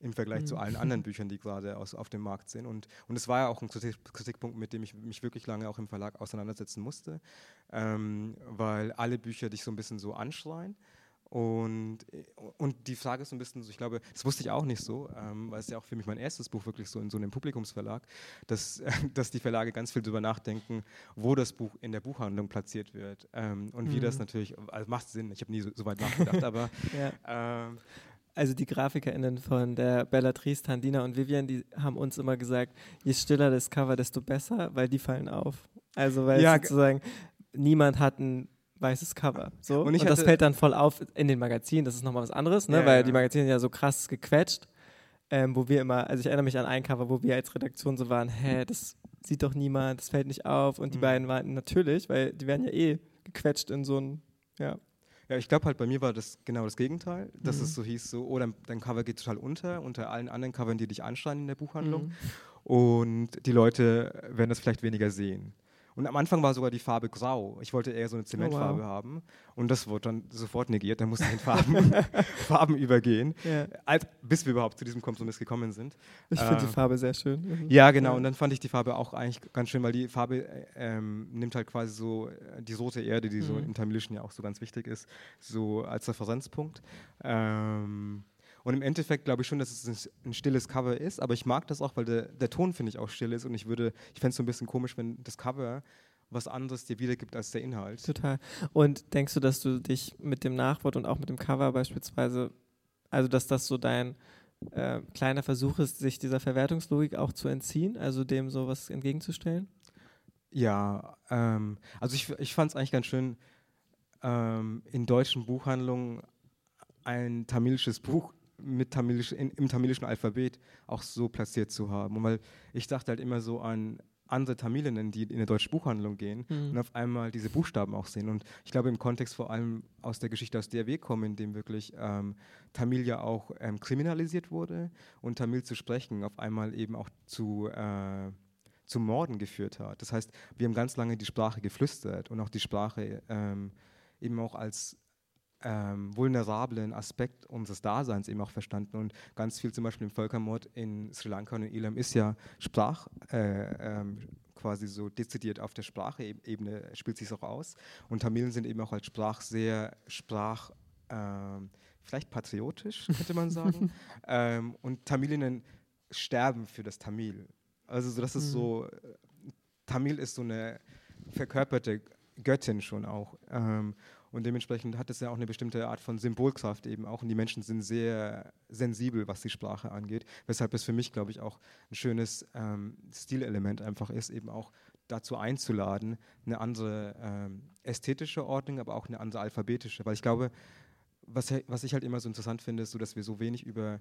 Im Vergleich mhm. zu allen anderen Büchern, die gerade aus, auf dem Markt sind. Und, und es war ja auch ein Kritikpunkt, mit dem ich mich wirklich lange auch im Verlag auseinandersetzen musste, ähm, weil alle Bücher dich so ein bisschen so anschreien Und, und die Frage ist so ein bisschen so, ich glaube, das wusste ich auch nicht so, ähm, weil es ja auch für mich mein erstes Buch wirklich so in so einem Publikumsverlag, dass, dass die Verlage ganz viel darüber nachdenken, wo das Buch in der Buchhandlung platziert wird. Ähm, und mhm. wie das mhm. natürlich, also macht Sinn, ich habe nie so, so, weit nachgedacht, aber ja. ähm, also die GrafikerInnen von der Bellatrice, Tandina und Vivian, die haben uns immer gesagt, je stiller das Cover, desto besser, weil die fallen auf. Also weil ja, sozusagen niemand hat ein weißes Cover. So. Und, und das fällt dann voll auf in den Magazinen, das ist nochmal was anderes, ne? Ja, weil ja. die Magazine sind ja so krass gequetscht, ähm, wo wir immer, also ich erinnere mich an ein Cover, wo wir als Redaktion so waren, hä, das sieht doch niemand, das fällt nicht auf. Und die mhm. beiden waren natürlich, weil die werden ja eh gequetscht in so ein, ja. Ja, ich glaube halt bei mir war das genau das Gegenteil, dass mhm. es so hieß, so, oh, dein, dein, Cover geht total unter, unter allen anderen Covern, die dich anschreien in der Buchhandlung. Mhm. Und die Leute werden das vielleicht weniger sehen. Und am Anfang war sogar die Farbe grau. Ich wollte eher so eine Zementfarbe oh, wow. haben. Und das wurde dann sofort negiert. Dann musste ich in Farben, Farben übergehen, ja. als, bis wir überhaupt zu diesem Kompromiss gekommen sind. Ich finde äh, die Farbe sehr schön. Mhm. Ja, genau. Ja. Und dann fand ich die Farbe auch eigentlich ganz schön, weil die Farbe äh, ähm, nimmt halt quasi so äh, die rote Erde, die mhm. so im Tamilischen ja auch so ganz wichtig ist, so als Referenzpunkt. Ähm, und im Endeffekt glaube ich schon, dass es ein, stilles Cover ist, aber ich mag das auch, weil der, der Ton, finde ich, auch still ist und ich würde, ich fände es so ein bisschen komisch, wenn das Cover was anderes dir wiedergibt als der Inhalt. Total. Und denkst du, dass du dich mit dem Nachwort und auch mit dem Cover beispielsweise, also dass das so dein äh, kleiner Versuch ist, sich dieser Verwertungslogik auch zu entziehen, also dem sowas entgegenzustellen? Ja, ähm, also ich, ich fand es eigentlich ganz schön, ähm, in deutschen Buchhandlungen ein tamilisches Buch mit Tamilisch, in, im tamilischen Alphabet auch so platziert zu haben. Und weil ich dachte halt immer so an andere Tamilinnen, die in eine deutsche Buchhandlung gehen mhm. und auf einmal diese Buchstaben auch sehen. Und ich glaube im Kontext vor allem aus der Geschichte aus der wir kommen, in dem wirklich ähm, Tamil ja auch ähm, kriminalisiert wurde und Tamil zu sprechen auf einmal eben auch zu äh, zu Morden geführt hat. Das heißt, wir haben ganz lange die Sprache geflüstert und auch die Sprache ähm, eben auch als ähm, vulnerablen Aspekt unseres Daseins eben auch verstanden. Und ganz viel zum Beispiel im Völkermord in Sri Lanka und in Elam ist ja Sprach, äh, ähm, quasi so dezidiert auf der Sprachebene spielt sich auch aus. Und Tamilen sind eben auch als Sprach sehr Sprach, ähm, vielleicht patriotisch, könnte man sagen. ähm, und Tamilinnen sterben für das Tamil. Also so, das ist so, mhm. Tamil ist so eine verkörperte Göttin schon auch. Ähm, und dementsprechend hat es ja auch eine bestimmte Art von Symbolkraft eben auch. Und die Menschen sind sehr sensibel, was die Sprache angeht. Weshalb es für mich, glaube ich, auch ein schönes ähm, Stilelement einfach ist, eben auch dazu einzuladen, eine andere ähm, ästhetische Ordnung, aber auch eine andere alphabetische. Weil ich glaube, was, was ich halt immer so interessant finde, ist so, dass wir so wenig über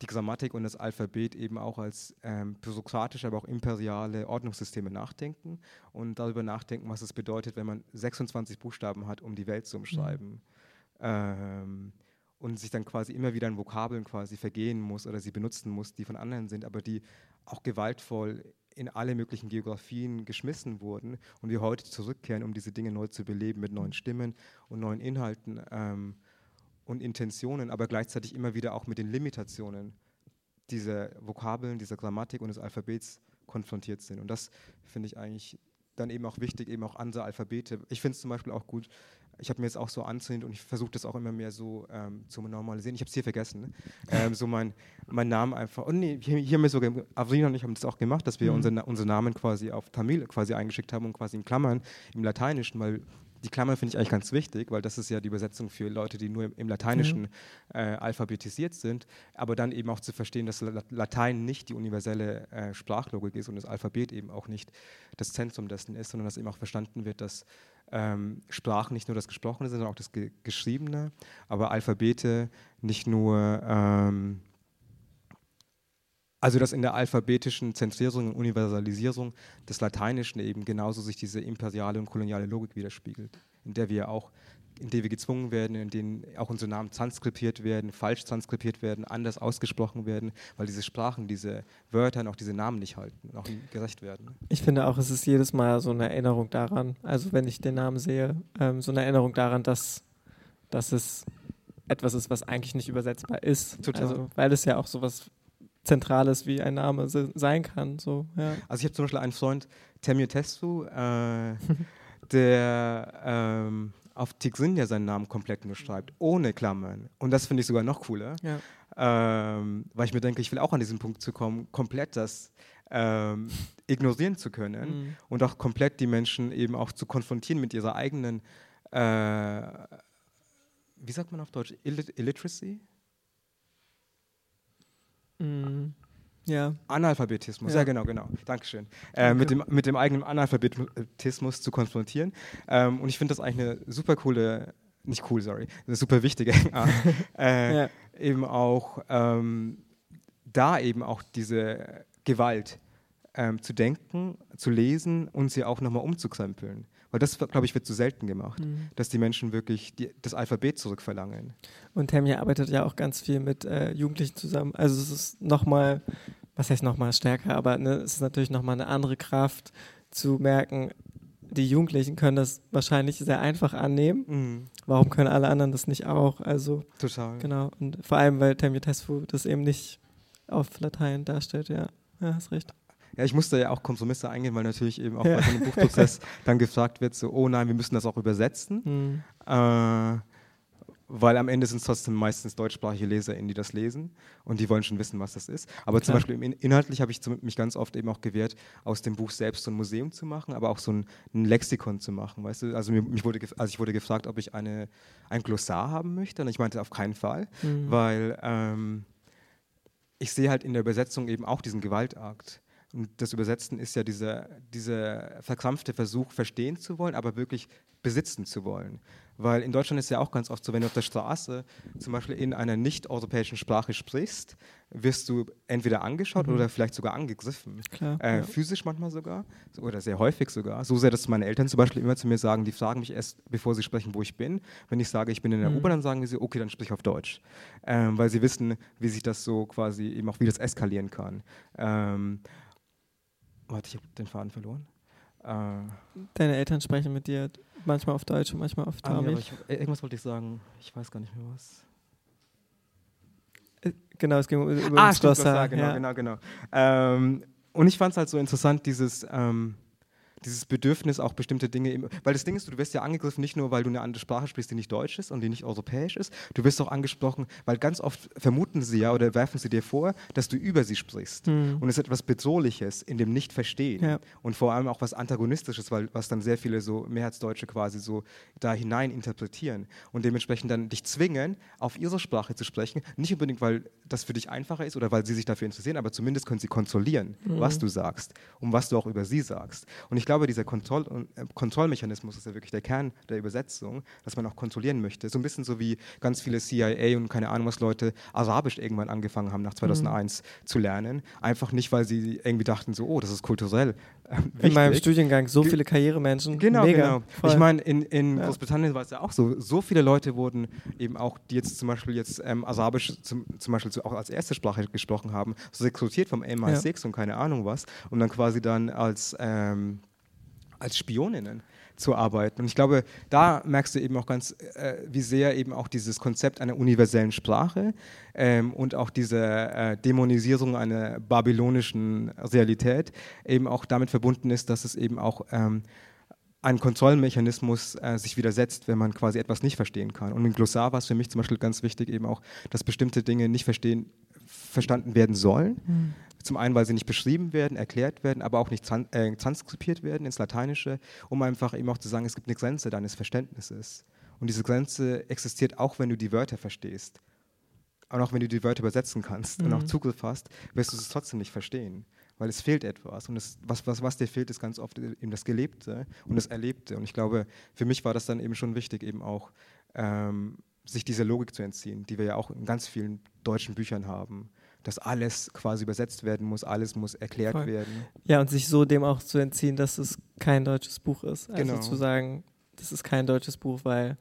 die Grammatik und das Alphabet eben auch als ähm, bürokratische, aber auch imperiale Ordnungssysteme nachdenken und darüber nachdenken, was es bedeutet, wenn man 26 Buchstaben hat, um die Welt zu umschreiben. Mhm. Ähm, und sich dann quasi immer wieder in Vokabeln quasi vergehen muss oder sie benutzen muss, die von anderen sind, aber die auch gewaltvoll in alle möglichen Geografien geschmissen wurden und wir heute zurückkehren, um diese Dinge neu zu beleben mit neuen Stimmen und neuen Inhalten. Ähm, und Intentionen, aber gleichzeitig immer wieder auch mit den Limitationen dieser Vokabeln, dieser Grammatik und des Alphabets konfrontiert sind. Und das finde ich eigentlich dann eben auch wichtig, eben auch andere Alphabete. Ich finde es zum Beispiel auch gut, ich habe mir jetzt auch so anzündet und ich versuche das auch immer mehr so ähm, zu normalisieren. Ich habe es hier vergessen. Ne? Ähm, so mein, mein Name einfach. Und nee, hier, hier haben wir sogar, Avrina und ich haben das auch gemacht, dass wir mhm. unsere, unsere Namen quasi auf Tamil quasi eingeschickt haben und quasi in Klammern im Lateinischen, weil die Klammer finde ich eigentlich ganz wichtig, weil das ist ja die Übersetzung für Leute, die nur im Lateinischen äh, alphabetisiert sind, aber dann eben auch zu verstehen, dass Latein nicht die universelle äh, Sprachlogik ist und das Alphabet eben auch nicht das Zentrum dessen ist, sondern dass eben auch verstanden wird, dass ähm, Sprachen nicht nur das Gesprochene sind, sondern auch das Ge Geschriebene, aber Alphabete nicht nur ähm, also dass in der alphabetischen Zentrierung und Universalisierung des Lateinischen eben genauso sich diese imperiale und koloniale Logik widerspiegelt, in der wir auch, in der wir gezwungen werden, in denen auch unsere Namen transkribiert werden, falsch transkribiert werden, anders ausgesprochen werden, weil diese Sprachen, diese Wörter und auch diese Namen nicht halten auch nicht gerecht werden. Ich finde auch, es ist jedes Mal so eine Erinnerung daran, also wenn ich den Namen sehe, ähm, so eine Erinnerung daran, dass, dass es etwas ist, was eigentlich nicht übersetzbar ist. Total. Also, weil es ja auch sowas Zentrales wie ein Name sein kann. So, ja. Also ich habe zum Beispiel einen Freund, Temio Testu, äh, der ähm, auf Tixin ja seinen Namen komplett nur schreibt, ohne Klammern. Und das finde ich sogar noch cooler. Ja. Ähm, weil ich mir denke, ich will auch an diesen Punkt zu kommen, komplett das ähm, ignorieren zu können Mhm. und auch komplett die Menschen eben auch zu konfrontieren mit ihrer eigenen, äh, wie sagt man auf Deutsch, Illit Illiteracy? Mhm. Ja. Analphabetismus, Ja. ja, genau, genau. Dankeschön. Äh, mit, dem, mit dem eigenen Analphabetismus zu konfrontieren. Ähm, und ich finde das eigentlich eine super coole, nicht cool, sorry, eine super wichtige Art. äh, Ja. Eben auch ähm, da eben auch diese Gewalt ähm, zu denken, zu lesen und sie auch nochmal umzukrempeln. Weil das, glaube ich, wird zu selten gemacht, Mhm. dass die Menschen wirklich die, das Alphabet zurückverlangen. Und Tammy arbeitet ja auch ganz viel mit äh, Jugendlichen zusammen. Also es ist nochmal, was heißt nochmal stärker, aber ne, es ist natürlich nochmal eine andere Kraft zu merken, die Jugendlichen können das wahrscheinlich sehr einfach annehmen. Mhm. Warum können alle anderen das nicht auch? Also Total. genau. Und vor allem, weil Tammy Tesfu das eben nicht auf Latein darstellt, ja. Ja, hast recht. Ja, ich musste ja auch Kompromisse eingehen, weil natürlich eben auch Ja. bei so einem Buchprozess dann gefragt wird, so, oh nein, wir müssen das auch übersetzen, Mhm. äh, weil am Ende sind es trotzdem meistens deutschsprachige LeserInnen, die das lesen und die wollen schon wissen, was das ist. Aber zum Klar. Beispiel im In inhaltlich habe ich zum, mich ganz oft eben auch gewehrt, aus dem Buch selbst so ein Museum zu machen, aber auch so ein, ein Lexikon zu machen, weißt du? Also, mir, mich wurde also ich wurde gefragt, ob ich eine, ein Glossar haben möchte und ich meinte auf keinen Fall, Mhm. weil ähm, ich sehe halt in der Übersetzung eben auch diesen Gewaltakt. Und das Übersetzen ist ja dieser, dieser verkrampfte Versuch, verstehen zu wollen, aber wirklich besitzen zu wollen. Weil in Deutschland ist ja auch ganz oft so, wenn du auf der Straße zum Beispiel in einer nicht-europäischen Sprache sprichst, wirst du entweder angeschaut Mhm. oder vielleicht sogar angegriffen. Klar. Äh, ja. Physisch manchmal sogar, so- oder sehr häufig sogar. So sehr, dass meine Eltern zum Beispiel immer zu mir sagen, die fragen mich erst, bevor sie sprechen, wo ich bin. Wenn ich sage, ich bin in der Mhm. U-Bahn, dann sagen sie, okay, dann sprich auf Deutsch. Ähm, weil sie wissen, wie sich das so quasi eben auch, wie das eskalieren kann. Ähm, warte, ich habe den Faden verloren. Äh, ah, Deine Eltern sprechen mit dir manchmal auf Deutsch und manchmal auf ah, Tamil. ich, äh, irgendwas wollte ich sagen. Ich weiß gar nicht mehr was. Äh, Genau, es ging um, Ah, Glossar. Glossar, genau, ja. genau, genau. Ähm, und ich fand es halt so interessant, dieses, ähm, dieses Bedürfnis, auch bestimmte Dinge, im, weil das Ding ist, du wirst ja angegriffen, nicht nur, weil du eine andere Sprache sprichst, die nicht deutsch ist und die nicht europäisch ist, du wirst auch angesprochen, weil ganz oft vermuten sie ja oder werfen sie dir vor, dass du über sie sprichst. Hm. Und es ist etwas Bedrohliches in dem Nicht-Verstehen. Ja. Und vor allem auch was Antagonistisches, weil was dann sehr viele so Mehrheitsdeutsche quasi so da hinein interpretieren und dementsprechend dann dich zwingen, auf ihre Sprache zu sprechen. Nicht unbedingt, weil das für dich einfacher ist oder weil sie sich dafür interessieren, aber zumindest können sie kontrollieren, was du sagst und was du auch über sie sagst. Und ich glaube, dieser Kontroll äh, Kontrollmechanismus ist ja wirklich der Kern der Übersetzung, dass man auch kontrollieren möchte. So ein bisschen so wie ganz viele CIA und keine Ahnung was Leute Arabisch irgendwann angefangen haben nach 2001 zu lernen. Einfach nicht, weil sie irgendwie dachten so, oh, das ist kulturell äh. In meinem Studiengang so Ge- viele Karrieremenschen. Genau, Mega, genau. voll. Ich meine, in, in Ja. Großbritannien war es ja auch so. So viele Leute wurden eben auch, die jetzt zum Beispiel jetzt ähm, Arabisch zum, zum Beispiel auch als erste Sprache gesprochen haben, so rekrutiert vom MI6 und keine Ahnung was, um dann quasi dann als, ähm, als Spioninnen zu arbeiten. Und ich glaube, da merkst du eben auch ganz, äh, wie sehr eben auch dieses Konzept einer universellen Sprache ähm, und auch diese äh, Dämonisierung einer babylonischen Realität eben auch damit verbunden ist, dass es eben auch ähm, ein Kontrollmechanismus äh, sich widersetzt, wenn man quasi etwas nicht verstehen kann. Und im Glossar war es für mich zum Beispiel ganz wichtig, eben auch, dass bestimmte Dinge nicht verstehen, verstanden werden sollen. Hm. Zum einen, weil sie nicht beschrieben werden, erklärt werden, aber auch nicht tran äh, transkribiert werden ins Lateinische, um einfach eben auch zu sagen, es gibt eine Grenze deines Verständnisses. Und diese Grenze existiert auch, wenn du die Wörter verstehst. Und auch wenn du die Wörter übersetzen kannst und auch Mhm. Zugriff hast, wirst du es trotzdem nicht verstehen. Weil es fehlt etwas. Und es, was, was, was dir fehlt, ist ganz oft eben das Gelebte und das Erlebte. Und ich glaube, für mich war das dann eben schon wichtig, eben auch ähm, sich dieser Logik zu entziehen, die wir ja auch in ganz vielen deutschen Büchern haben. Dass alles quasi übersetzt werden muss, alles muss erklärt Voll. werden. Ja, und sich so dem auch zu entziehen, dass es kein deutsches Buch ist. Also Genau. zu sagen, das ist kein deutsches Buch, weil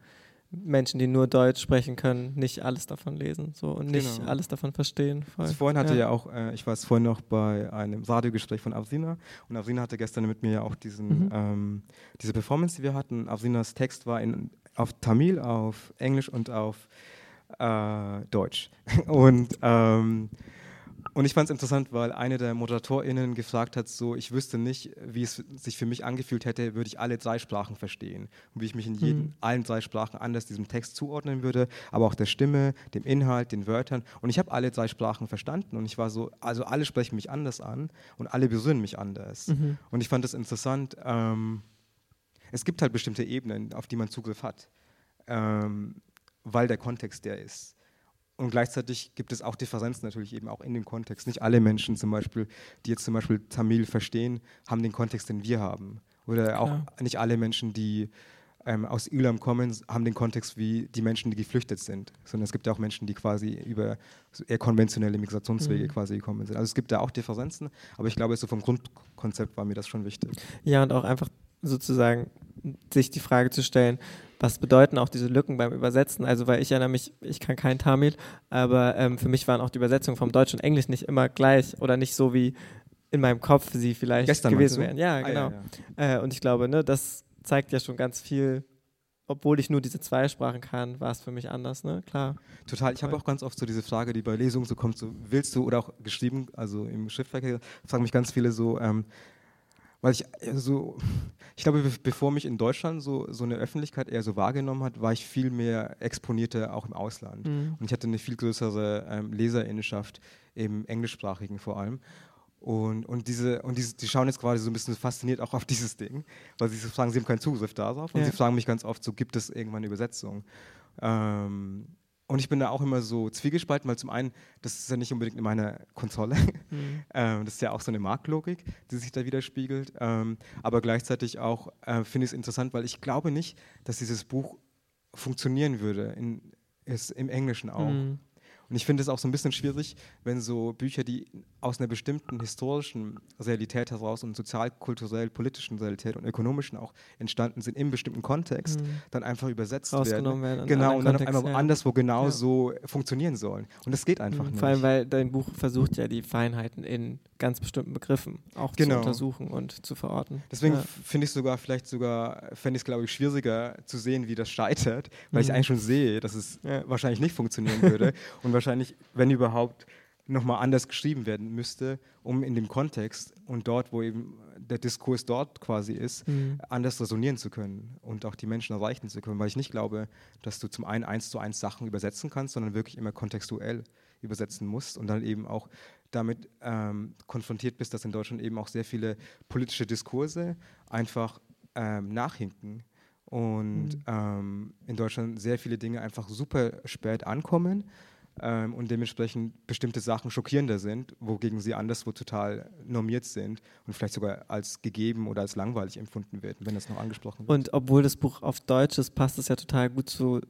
Menschen, die nur Deutsch sprechen können, nicht alles davon lesen so, und nicht Genau. alles davon verstehen. Also vorhin hatte ja, auch, äh, ich war es vorhin noch bei einem Radiogespräch von Avsina und Avsina hatte gestern mit mir ja auch diesen, Mhm. ähm, diese Performance, die wir hatten. Avsinas Text war in, auf Tamil, auf Englisch und auf äh, Deutsch. und, ähm, und ich fand es interessant, weil eine der ModeratorInnen gefragt hat, so, ich wüsste nicht, wie es sich für mich angefühlt hätte, würde ich alle drei Sprachen verstehen. Und wie ich mich in jeden, mhm. allen drei Sprachen anders diesem Text zuordnen würde, aber auch der Stimme, dem Inhalt, den Wörtern. Und ich habe alle drei Sprachen verstanden und ich war so, also alle sprechen mich anders an und alle berühren mich anders. Mhm. Und ich fand es interessant, ähm, es gibt halt bestimmte Ebenen, auf die man Zugriff hat, ähm, weil der Kontext der ist. Und gleichzeitig gibt es auch Differenzen natürlich eben auch in dem Kontext. Nicht alle Menschen zum Beispiel, die jetzt zum Beispiel Tamil verstehen, haben den Kontext, den wir haben. Oder auch nicht alle Menschen, die ähm, aus Ilam kommen, haben den Kontext wie die Menschen, die geflüchtet sind. Sondern es gibt ja auch Menschen, die quasi über eher konventionelle Migrationswege mhm. quasi gekommen sind. Also es gibt da auch Differenzen, aber ich glaube, so vom Grundkonzept war mir das schon wichtig. Ja, und auch einfach sozusagen sich die Frage zu stellen, was bedeuten auch diese Lücken beim Übersetzen? Also, weil ich erinnere mich, ich kann kein Tamil, aber ähm, für mich waren auch die Übersetzungen vom Deutsch und Englisch nicht immer gleich oder nicht so wie in meinem Kopf sie vielleicht Gestern gewesen wären. Ja, genau. Ah, ja, ja. Äh, und ich glaube, ne, das zeigt ja schon ganz viel. Obwohl ich nur diese zwei Sprachen kann, war es für mich anders, ne? Klar. Total. Ich habe auch ganz oft so diese Frage, die bei Lesungen so kommt: so, willst du oder auch geschrieben, also im Schriftverkehr, fragen mich ganz viele so, ähm, weil ich äh, so, ich glaube, bevor mich in Deutschland so, so eine Öffentlichkeit eher so wahrgenommen hat, war ich viel mehr exponierter auch im Ausland. Mhm. Und ich hatte eine viel größere ähm, Leserinnenschaft im Englischsprachigen vor allem. Und, und, diese, und diese, die schauen jetzt quasi so ein bisschen fasziniert auch auf dieses Ding, weil sie so fragen, sie haben keinen Zugriff darauf. Und ja. sie fragen mich ganz oft so, gibt es irgendwann eine Übersetzung? Ähm, und ich bin da auch immer so zwiegespalten, weil zum einen, das ist ja nicht unbedingt in meiner Konsole. Mhm. ähm, das ist ja auch so eine Marktlogik, die sich da widerspiegelt. Ähm, aber gleichzeitig auch äh, finde ich es interessant, weil ich glaube nicht, dass dieses Buch funktionieren würde, in, ist im Englischen auch. Mhm. Und ich finde es auch so ein bisschen schwierig, wenn so Bücher, die aus einer bestimmten historischen Realität heraus und sozial-kulturell, politischen Realität und ökonomischen auch entstanden sind, im bestimmten Kontext, mhm. dann einfach übersetzt werden. werden genau, und dann Kontext, auf einmal ja. anderswo genau ja. so funktionieren sollen. Und das geht einfach mhm, nicht. Vor allem, weil dein Buch versucht ja die Feinheiten in ganz bestimmten Begriffen auch genau. zu untersuchen und zu verorten. Deswegen ja. finde ich sogar, vielleicht sogar, fände ich es glaube ich schwieriger zu sehen, wie das scheitert, weil mhm. ich eigentlich schon sehe, dass es wahrscheinlich nicht funktionieren würde und wahrscheinlich, wenn überhaupt, nochmal anders geschrieben werden müsste, um in dem Kontext und dort, wo eben der Diskurs dort quasi ist, mhm. anders resonieren zu können und auch die Menschen erreichen zu können. Weil ich nicht glaube, dass du zum einen eins zu eins Sachen übersetzen kannst, sondern wirklich immer kontextuell übersetzen musst und dann eben auch damit ähm, konfrontiert bist, dass in Deutschland eben auch sehr viele politische Diskurse einfach ähm, nachhinken und mhm. ähm, in Deutschland sehr viele Dinge einfach super spät ankommen ähm, und dementsprechend bestimmte Sachen schockierender sind, wogegen sie anderswo total normiert sind und vielleicht sogar als gegeben oder als langweilig empfunden werden, wenn das noch angesprochen wird. Und obwohl das Buch auf Deutsch ist, passt es ja total gut zu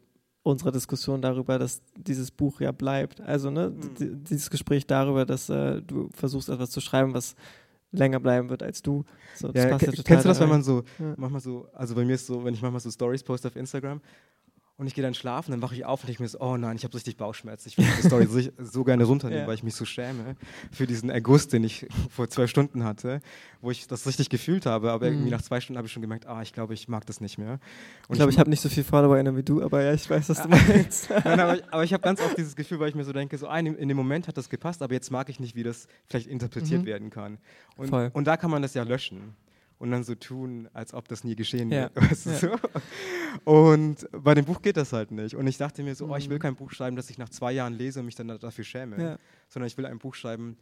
unserer Diskussion darüber, dass dieses Buch ja bleibt. Also ne, mhm. dieses Gespräch darüber, dass äh, du versuchst etwas zu schreiben, was länger bleiben wird als du. So, ja, ja kennst du das, wenn man so, ja. manchmal so, also bei mir ist so, wenn ich manchmal so Stories poste auf Instagram und ich gehe dann schlafen, dann wache ich auf und ich mir so, oh nein, ich habe richtig Bauchschmerzen. Ich will die Story so, so gerne runternehmen, ja. weil ich mich so schäme für diesen August, den ich vor zwölf Stunden hatte, wo ich das richtig gefühlt habe. Aber mhm. irgendwie nach zwei Stunden habe ich schon gemerkt, ah, ich glaube, ich mag das nicht mehr. Und ich glaube, ich, ich habe nicht so viel FollowerInnen wie du, aber ja, ich weiß, was du meinst. nein, aber, aber, ich habe ganz oft dieses Gefühl, weil ich mir so denke, so ah, in dem Moment hat das gepasst, aber jetzt mag ich nicht, wie das vielleicht interpretiert mhm. werden kann. Und, und da kann man das ja löschen und dann so tun, als ob das nie geschehen ja. wäre. Weißt du, ja. so? Und bei dem Buch geht das halt nicht. Und ich dachte mir so, mhm. oh, ich will mhm. kein Buch schreiben, das ich nach zwei Jahren lese und mich dann dafür schäme, ja. sondern ich will ein Buch schreiben,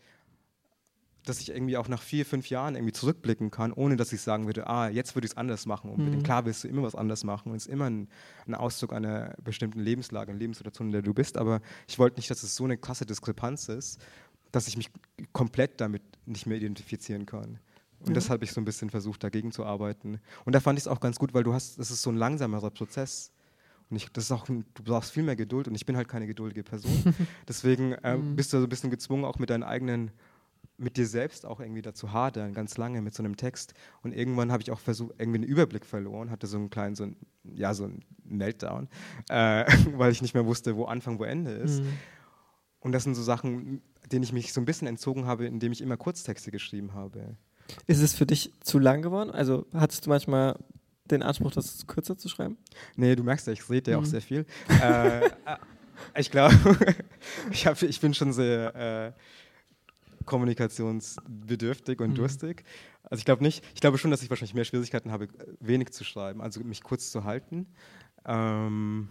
dass ich irgendwie auch nach vier, fünf Jahren irgendwie zurückblicken kann, ohne dass ich sagen würde, ah, jetzt würde ich es anders machen. Und Mhm. Klar willst du immer was anders machen und es ist immer ein, ein, Ausdruck einer bestimmten Lebenslage, einer Lebenssituation, in der du bist. Aber ich wollte nicht, dass es so eine krasse Diskrepanz ist, dass ich mich komplett damit nicht mehr identifizieren kann. Und mhm. das habe ich so ein bisschen versucht, dagegen zu arbeiten. Und da fand ich es auch ganz gut, weil du hast, das ist so ein langsamerer Prozess. Und ich, das ist auch du brauchst viel mehr Geduld und ich bin halt keine geduldige Person. Deswegen äh, mhm. bist du so ein bisschen gezwungen, auch mit deinen eigenen, mit dir selbst auch irgendwie dazu hadern, ganz lange mit so einem Text. Und irgendwann habe ich auch versucht, irgendwie einen Überblick verloren, hatte so einen kleinen, so ein, ja, so einen Meltdown, äh, weil ich nicht mehr wusste, wo Anfang, wo Ende ist. Mhm. Und das sind so Sachen, denen ich mich so ein bisschen entzogen habe, indem ich immer Kurztexte geschrieben habe. Ist es für dich zu lang geworden? Also hattest du manchmal den Anspruch, das kürzer zu schreiben? Nee, du merkst ja, ich rede ja mhm. auch sehr viel. äh, äh ich glaube, ich, ich bin schon sehr, äh, kommunikationsbedürftig und mhm. durstig. Also ich glaube nicht, ich glaube schon, dass ich wahrscheinlich mehr Schwierigkeiten habe, wenig zu schreiben, also mich kurz zu halten. Ähm,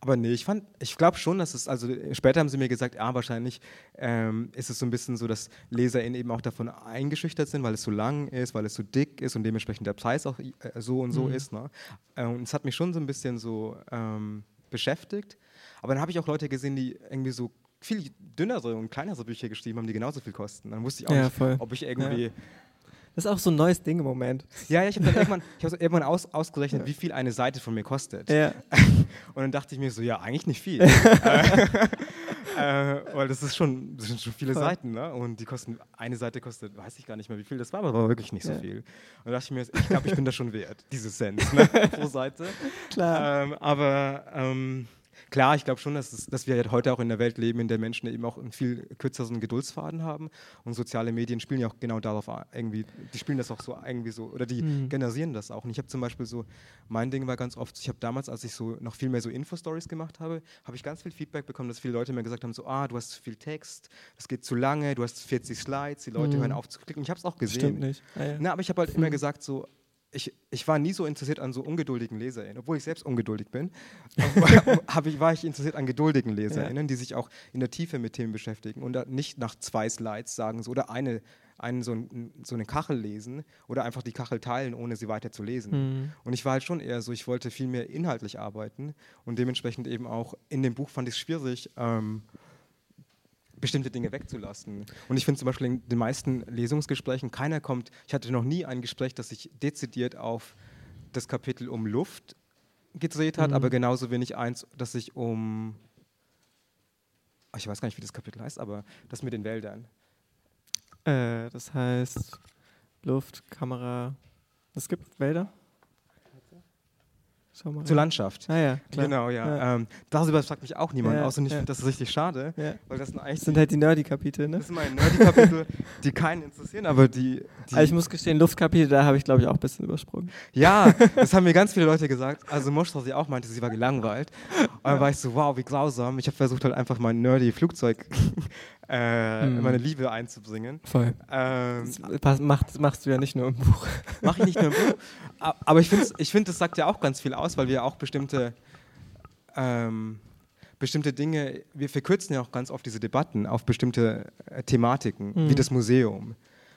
aber nee, ich fand, ich glaube schon, dass es, also später haben sie mir gesagt, ja, wahrscheinlich ähm, ist es so ein bisschen so, dass LeserInnen eben auch davon eingeschüchtert sind, weil es so lang ist, weil es so dick ist und dementsprechend der Preis auch äh, so und so mhm. ist. Ne? Äh, und es hat mich schon so ein bisschen so ähm, beschäftigt. Aber dann habe ich auch Leute gesehen, die irgendwie so viel dünnere und kleinere Bücher geschrieben haben, die genauso viel kosten. Dann wusste ich auch ja, nicht, voll. ob ich irgendwie ja. Das ist auch so ein neues Ding im Moment. Ja, ja ich habe dann irgendwann, ich hab irgendwann aus, ausgerechnet, wie viel eine Seite von mir kostet. Ja. Und dann dachte ich mir so, ja, eigentlich nicht viel. äh, weil das ist schon, das sind schon viele Voll. Seiten, ne? Und die kosten, eine Seite kostet, weiß ich gar nicht mehr, wie viel das war, aber war wirklich nicht so ja. viel. Und da dachte ich mir, ich glaube, ich bin da schon wert, diese Cent ne? pro Seite. Klar. Ähm, aber ähm, Klar, ich glaube schon, dass, es, dass wir halt heute auch in einer Welt leben, in der Menschen eben auch einen viel kürzeren Geduldsfaden haben. Und soziale Medien spielen ja auch genau darauf irgendwie, die spielen das auch so irgendwie so, oder die mhm. generieren das auch. Und ich habe zum Beispiel so, mein Ding war ganz oft, ich habe damals, als ich so noch viel mehr so Info-Stories gemacht habe, habe ich ganz viel Feedback bekommen, dass viele Leute mir gesagt haben, so, ah, du hast zu viel Text, das geht zu lange, du hast 40 Slides, die Leute mhm. hören auf zu klicken. Ich habe es auch gesehen. Stimmt nicht. Ah, ja. Na, aber ich habe halt mhm. immer gesagt, so, ich, ich war nie so interessiert an so ungeduldigen LeserInnen, obwohl ich selbst ungeduldig bin, ich, war ich interessiert an geduldigen LeserInnen, ja. die sich auch in der Tiefe mit Themen beschäftigen und nicht nach zwei Slides sagen so, oder eine, einen so, ein, so, eine Kachel lesen oder einfach die Kachel teilen, ohne sie weiter zu lesen. Mhm. Und ich war halt schon eher so, ich wollte viel mehr inhaltlich arbeiten und dementsprechend eben auch in dem Buch fand ich es schwierig, ähm, bestimmte Dinge wegzulassen. Und ich finde zum Beispiel in den meisten Lesungsgesprächen, keiner kommt, ich hatte noch nie ein Gespräch, das sich dezidiert auf das Kapitel um Luft gedreht hat, mhm. aber genauso wenig eins, das sich um, ich weiß gar nicht, wie das Kapitel heißt, aber das mit den Wäldern. Äh, das heißt Luft, Kamera, es gibt Wälder? Zur Landschaft. Ah, ja, klar. Genau, ja. ja. Ähm, darüber fragt mich auch niemand ja, aus und ich ja. finde das richtig schade. Weil das sind, eigentlich das sind halt die Nerdy-Kapitel, ne? Das sind meine Nerdy-Kapitel, die keinen interessieren, aber die. die also ich muss gestehen, Luftkapitel, da habe ich glaube ich auch ein bisschen übersprungen. Ja, das haben mir ganz viele Leute gesagt. Also Moschra, sie auch meinte, sie war gelangweilt. Und dann war ich so, wow, wie grausam. Ich habe versucht halt einfach mein Nerdy-Flugzeug äh, hm. meine Liebe einzubringen. Voll. Ähm, das machst, machst du ja nicht nur im Buch. Mach ich nicht nur im Buch. Aber ich finde, ich find, das sagt ja auch ganz viel aus, weil wir auch bestimmte, ähm, bestimmte Dinge, wir verkürzen ja auch ganz oft diese Debatten auf bestimmte äh, Thematiken, hm. wie das Museum.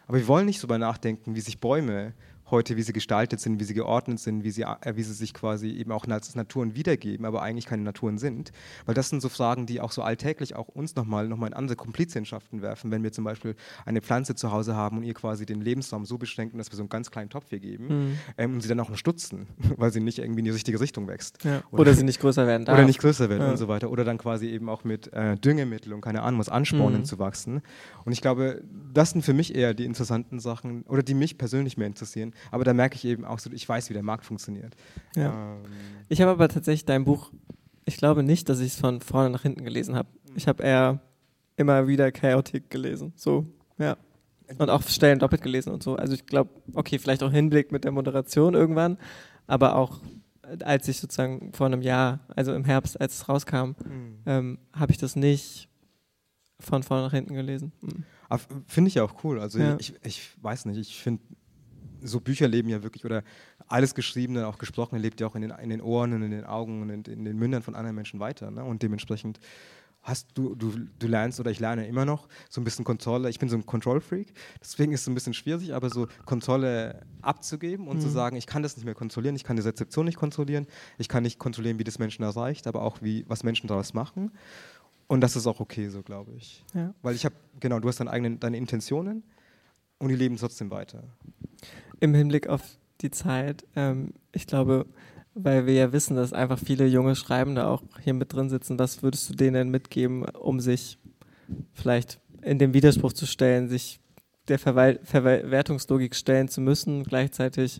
Aber wir wollen nicht so über nachdenken, wie sich Bäume heute, wie sie gestaltet sind, wie sie geordnet sind, wie sie, äh, wie sie sich quasi eben auch als Naturen wiedergeben, aber eigentlich keine Naturen sind. Weil das sind so Fragen, die auch so alltäglich auch uns nochmal noch mal in andere Komplizienschaften werfen, wenn wir zum Beispiel eine Pflanze zu Hause haben und ihr quasi den Lebensraum so beschränken, dass wir so einen ganz kleinen Topf hier geben mhm. ähm, und sie dann auch stutzen, weil sie nicht irgendwie in die richtige Richtung wächst. Ja. Oder, oder, sie nicht größer werden darf. Oder nicht größer werden ja. und so weiter. Oder dann quasi eben auch mit äh, Düngemitteln und keine Ahnung, was anspornen mhm. zu wachsen. Und ich glaube, das sind für mich eher die interessanten Sachen oder die mich persönlich mehr interessieren. Aber da merke ich eben auch so, ich weiß, wie der Markt funktioniert. Ja. Ähm. Ich habe aber tatsächlich dein Buch, ich glaube nicht, dass ich es von vorne nach hinten gelesen habe. Ich habe eher immer wieder Chaotic gelesen. So, ja. Und auch Stellen doppelt gelesen und so. Also ich glaube, okay, vielleicht auch Hinblick mit der Moderation irgendwann, aber auch als ich sozusagen vor einem Jahr, also im Herbst, als es rauskam, mhm. ähm, habe ich das nicht von vorne nach hinten gelesen. Mhm. Finde ich ja auch cool. Also ja. ich, ich weiß nicht, ich finde, so Bücher leben ja wirklich, oder alles Geschriebene, auch Gesprochene, lebt ja auch in den, in den Ohren und in den Augen und in, in den Mündern von anderen Menschen weiter. Ne? Und dementsprechend hast du, du, du lernst oder ich lerne immer noch so ein bisschen Kontrolle. Ich bin so ein Control-Freak, deswegen ist es ein bisschen schwierig, aber so Kontrolle abzugeben und mhm. zu sagen, ich kann das nicht mehr kontrollieren, ich kann die Rezeption nicht kontrollieren, ich kann nicht kontrollieren, wie das Menschen erreicht, aber auch wie, was Menschen daraus machen. Und das ist auch okay so, glaube ich. Ja. Weil ich habe, genau, du hast deine eigenen, deine Intentionen und die leben trotzdem weiter. Im Hinblick auf die Zeit, ähm, ich glaube, weil wir ja wissen, dass einfach viele junge Schreibende auch hier mit drin sitzen, was würdest du denen mitgeben, um sich vielleicht in den Widerspruch zu stellen, sich der Verwal Verwertungslogik stellen zu müssen, gleichzeitig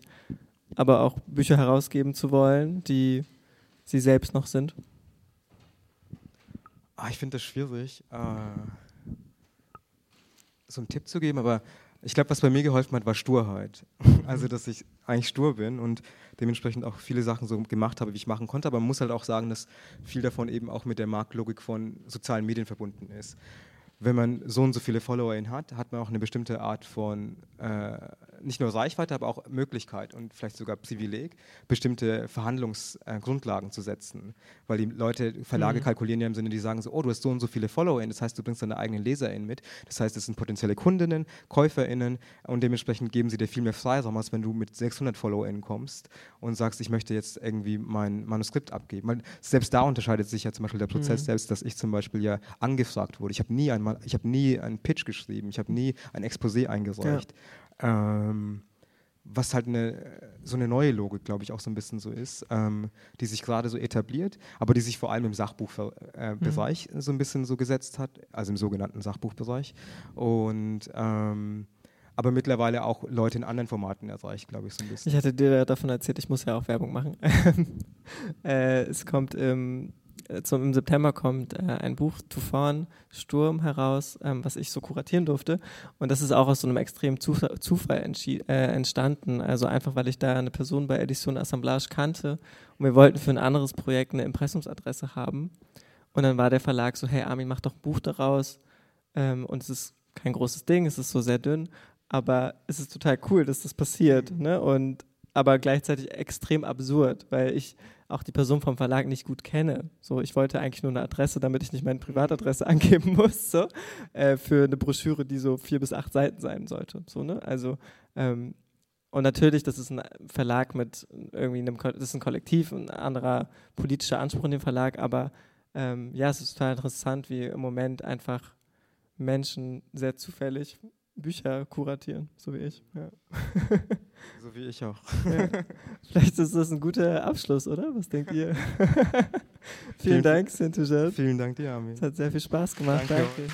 aber auch Bücher herausgeben zu wollen, die sie selbst noch sind? Ah, ich finde das schwierig, äh, so einen Tipp zu geben, aber ich glaube, was bei mir geholfen hat, war Sturheit. Also, dass ich eigentlich stur bin und dementsprechend auch viele Sachen so gemacht habe, wie ich machen konnte. Aber man muss halt auch sagen, dass viel davon eben auch mit der Marktlogik von sozialen Medien verbunden ist. wenn man so und so viele FollowerInnen hat, hat man auch eine bestimmte Art von äh, nicht nur Reichweite, aber auch Möglichkeit und vielleicht sogar Privileg, bestimmte Verhandlungsgrundlagen äh, zu setzen. Weil die Leute, Verlage mhm. kalkulieren ja im Sinne, die sagen so, oh, du hast so und so viele FollowerInnen, das heißt, du bringst deine eigenen LeserInnen mit. Das heißt, es sind potenzielle Kundinnen, KäuferInnen und dementsprechend geben sie dir viel mehr Freiraum, als wenn du mit 600 FollowerInnen kommst und sagst, ich möchte jetzt irgendwie mein Manuskript abgeben. Weil selbst da unterscheidet sich ja zum Beispiel der Prozess mhm. selbst, dass ich zum Beispiel ja angefragt wurde. Ich habe nie, ein, hab nie einen Pitch geschrieben, ich habe nie ein Exposé eingereicht. Ja. Ähm, was halt eine, so eine neue Logik, glaube ich, auch so ein bisschen so ist, ähm, die sich gerade so etabliert, aber die sich vor allem im Sachbuchbereich äh, mhm. so ein bisschen so gesetzt hat, also im sogenannten Sachbuchbereich. Und ähm, aber mittlerweile auch Leute in anderen Formaten erreicht, glaube ich, so ein bisschen. Ich hatte dir davon erzählt, ich muss ja auch Werbung machen. äh, es kommt im zum, im September kommt äh, ein Buch Tufan Sturm heraus, ähm, was ich so kuratieren durfte. Und das ist auch aus so einem extremen Zuf Zufall äh, entstanden. Also einfach, weil ich da eine Person bei Edition Assemblage kannte und wir wollten für ein anderes Projekt eine Impressumsadresse haben. Und dann war der Verlag so, hey Armin, mach doch ein Buch daraus. Ähm, und es ist kein großes Ding, es ist so sehr dünn, aber es ist total cool, dass das passiert. Ne? Und aber gleichzeitig extrem absurd, weil ich auch die Person vom Verlag nicht gut kenne. So, ich wollte eigentlich nur eine Adresse, damit ich nicht meine Privatadresse angeben muss, so, äh, für eine Broschüre, die so vier bis acht Seiten sein sollte. So, ne? Also, ähm, und natürlich, das ist ein Verlag mit irgendwie einem, das ist ein Kollektiv, ein anderer politischer Anspruch in dem Verlag, aber ähm, ja, es ist total interessant, wie im Moment einfach Menschen sehr zufällig Bücher kuratieren, so wie ich. Ja. So wie ich auch. Ja. Vielleicht ist das ein guter Abschluss, oder? Was denkt ihr? vielen, vielen Dank, Sintujat. Vielen Dank dir, Armin. Es hat sehr viel Spaß gemacht. Danke. Danke.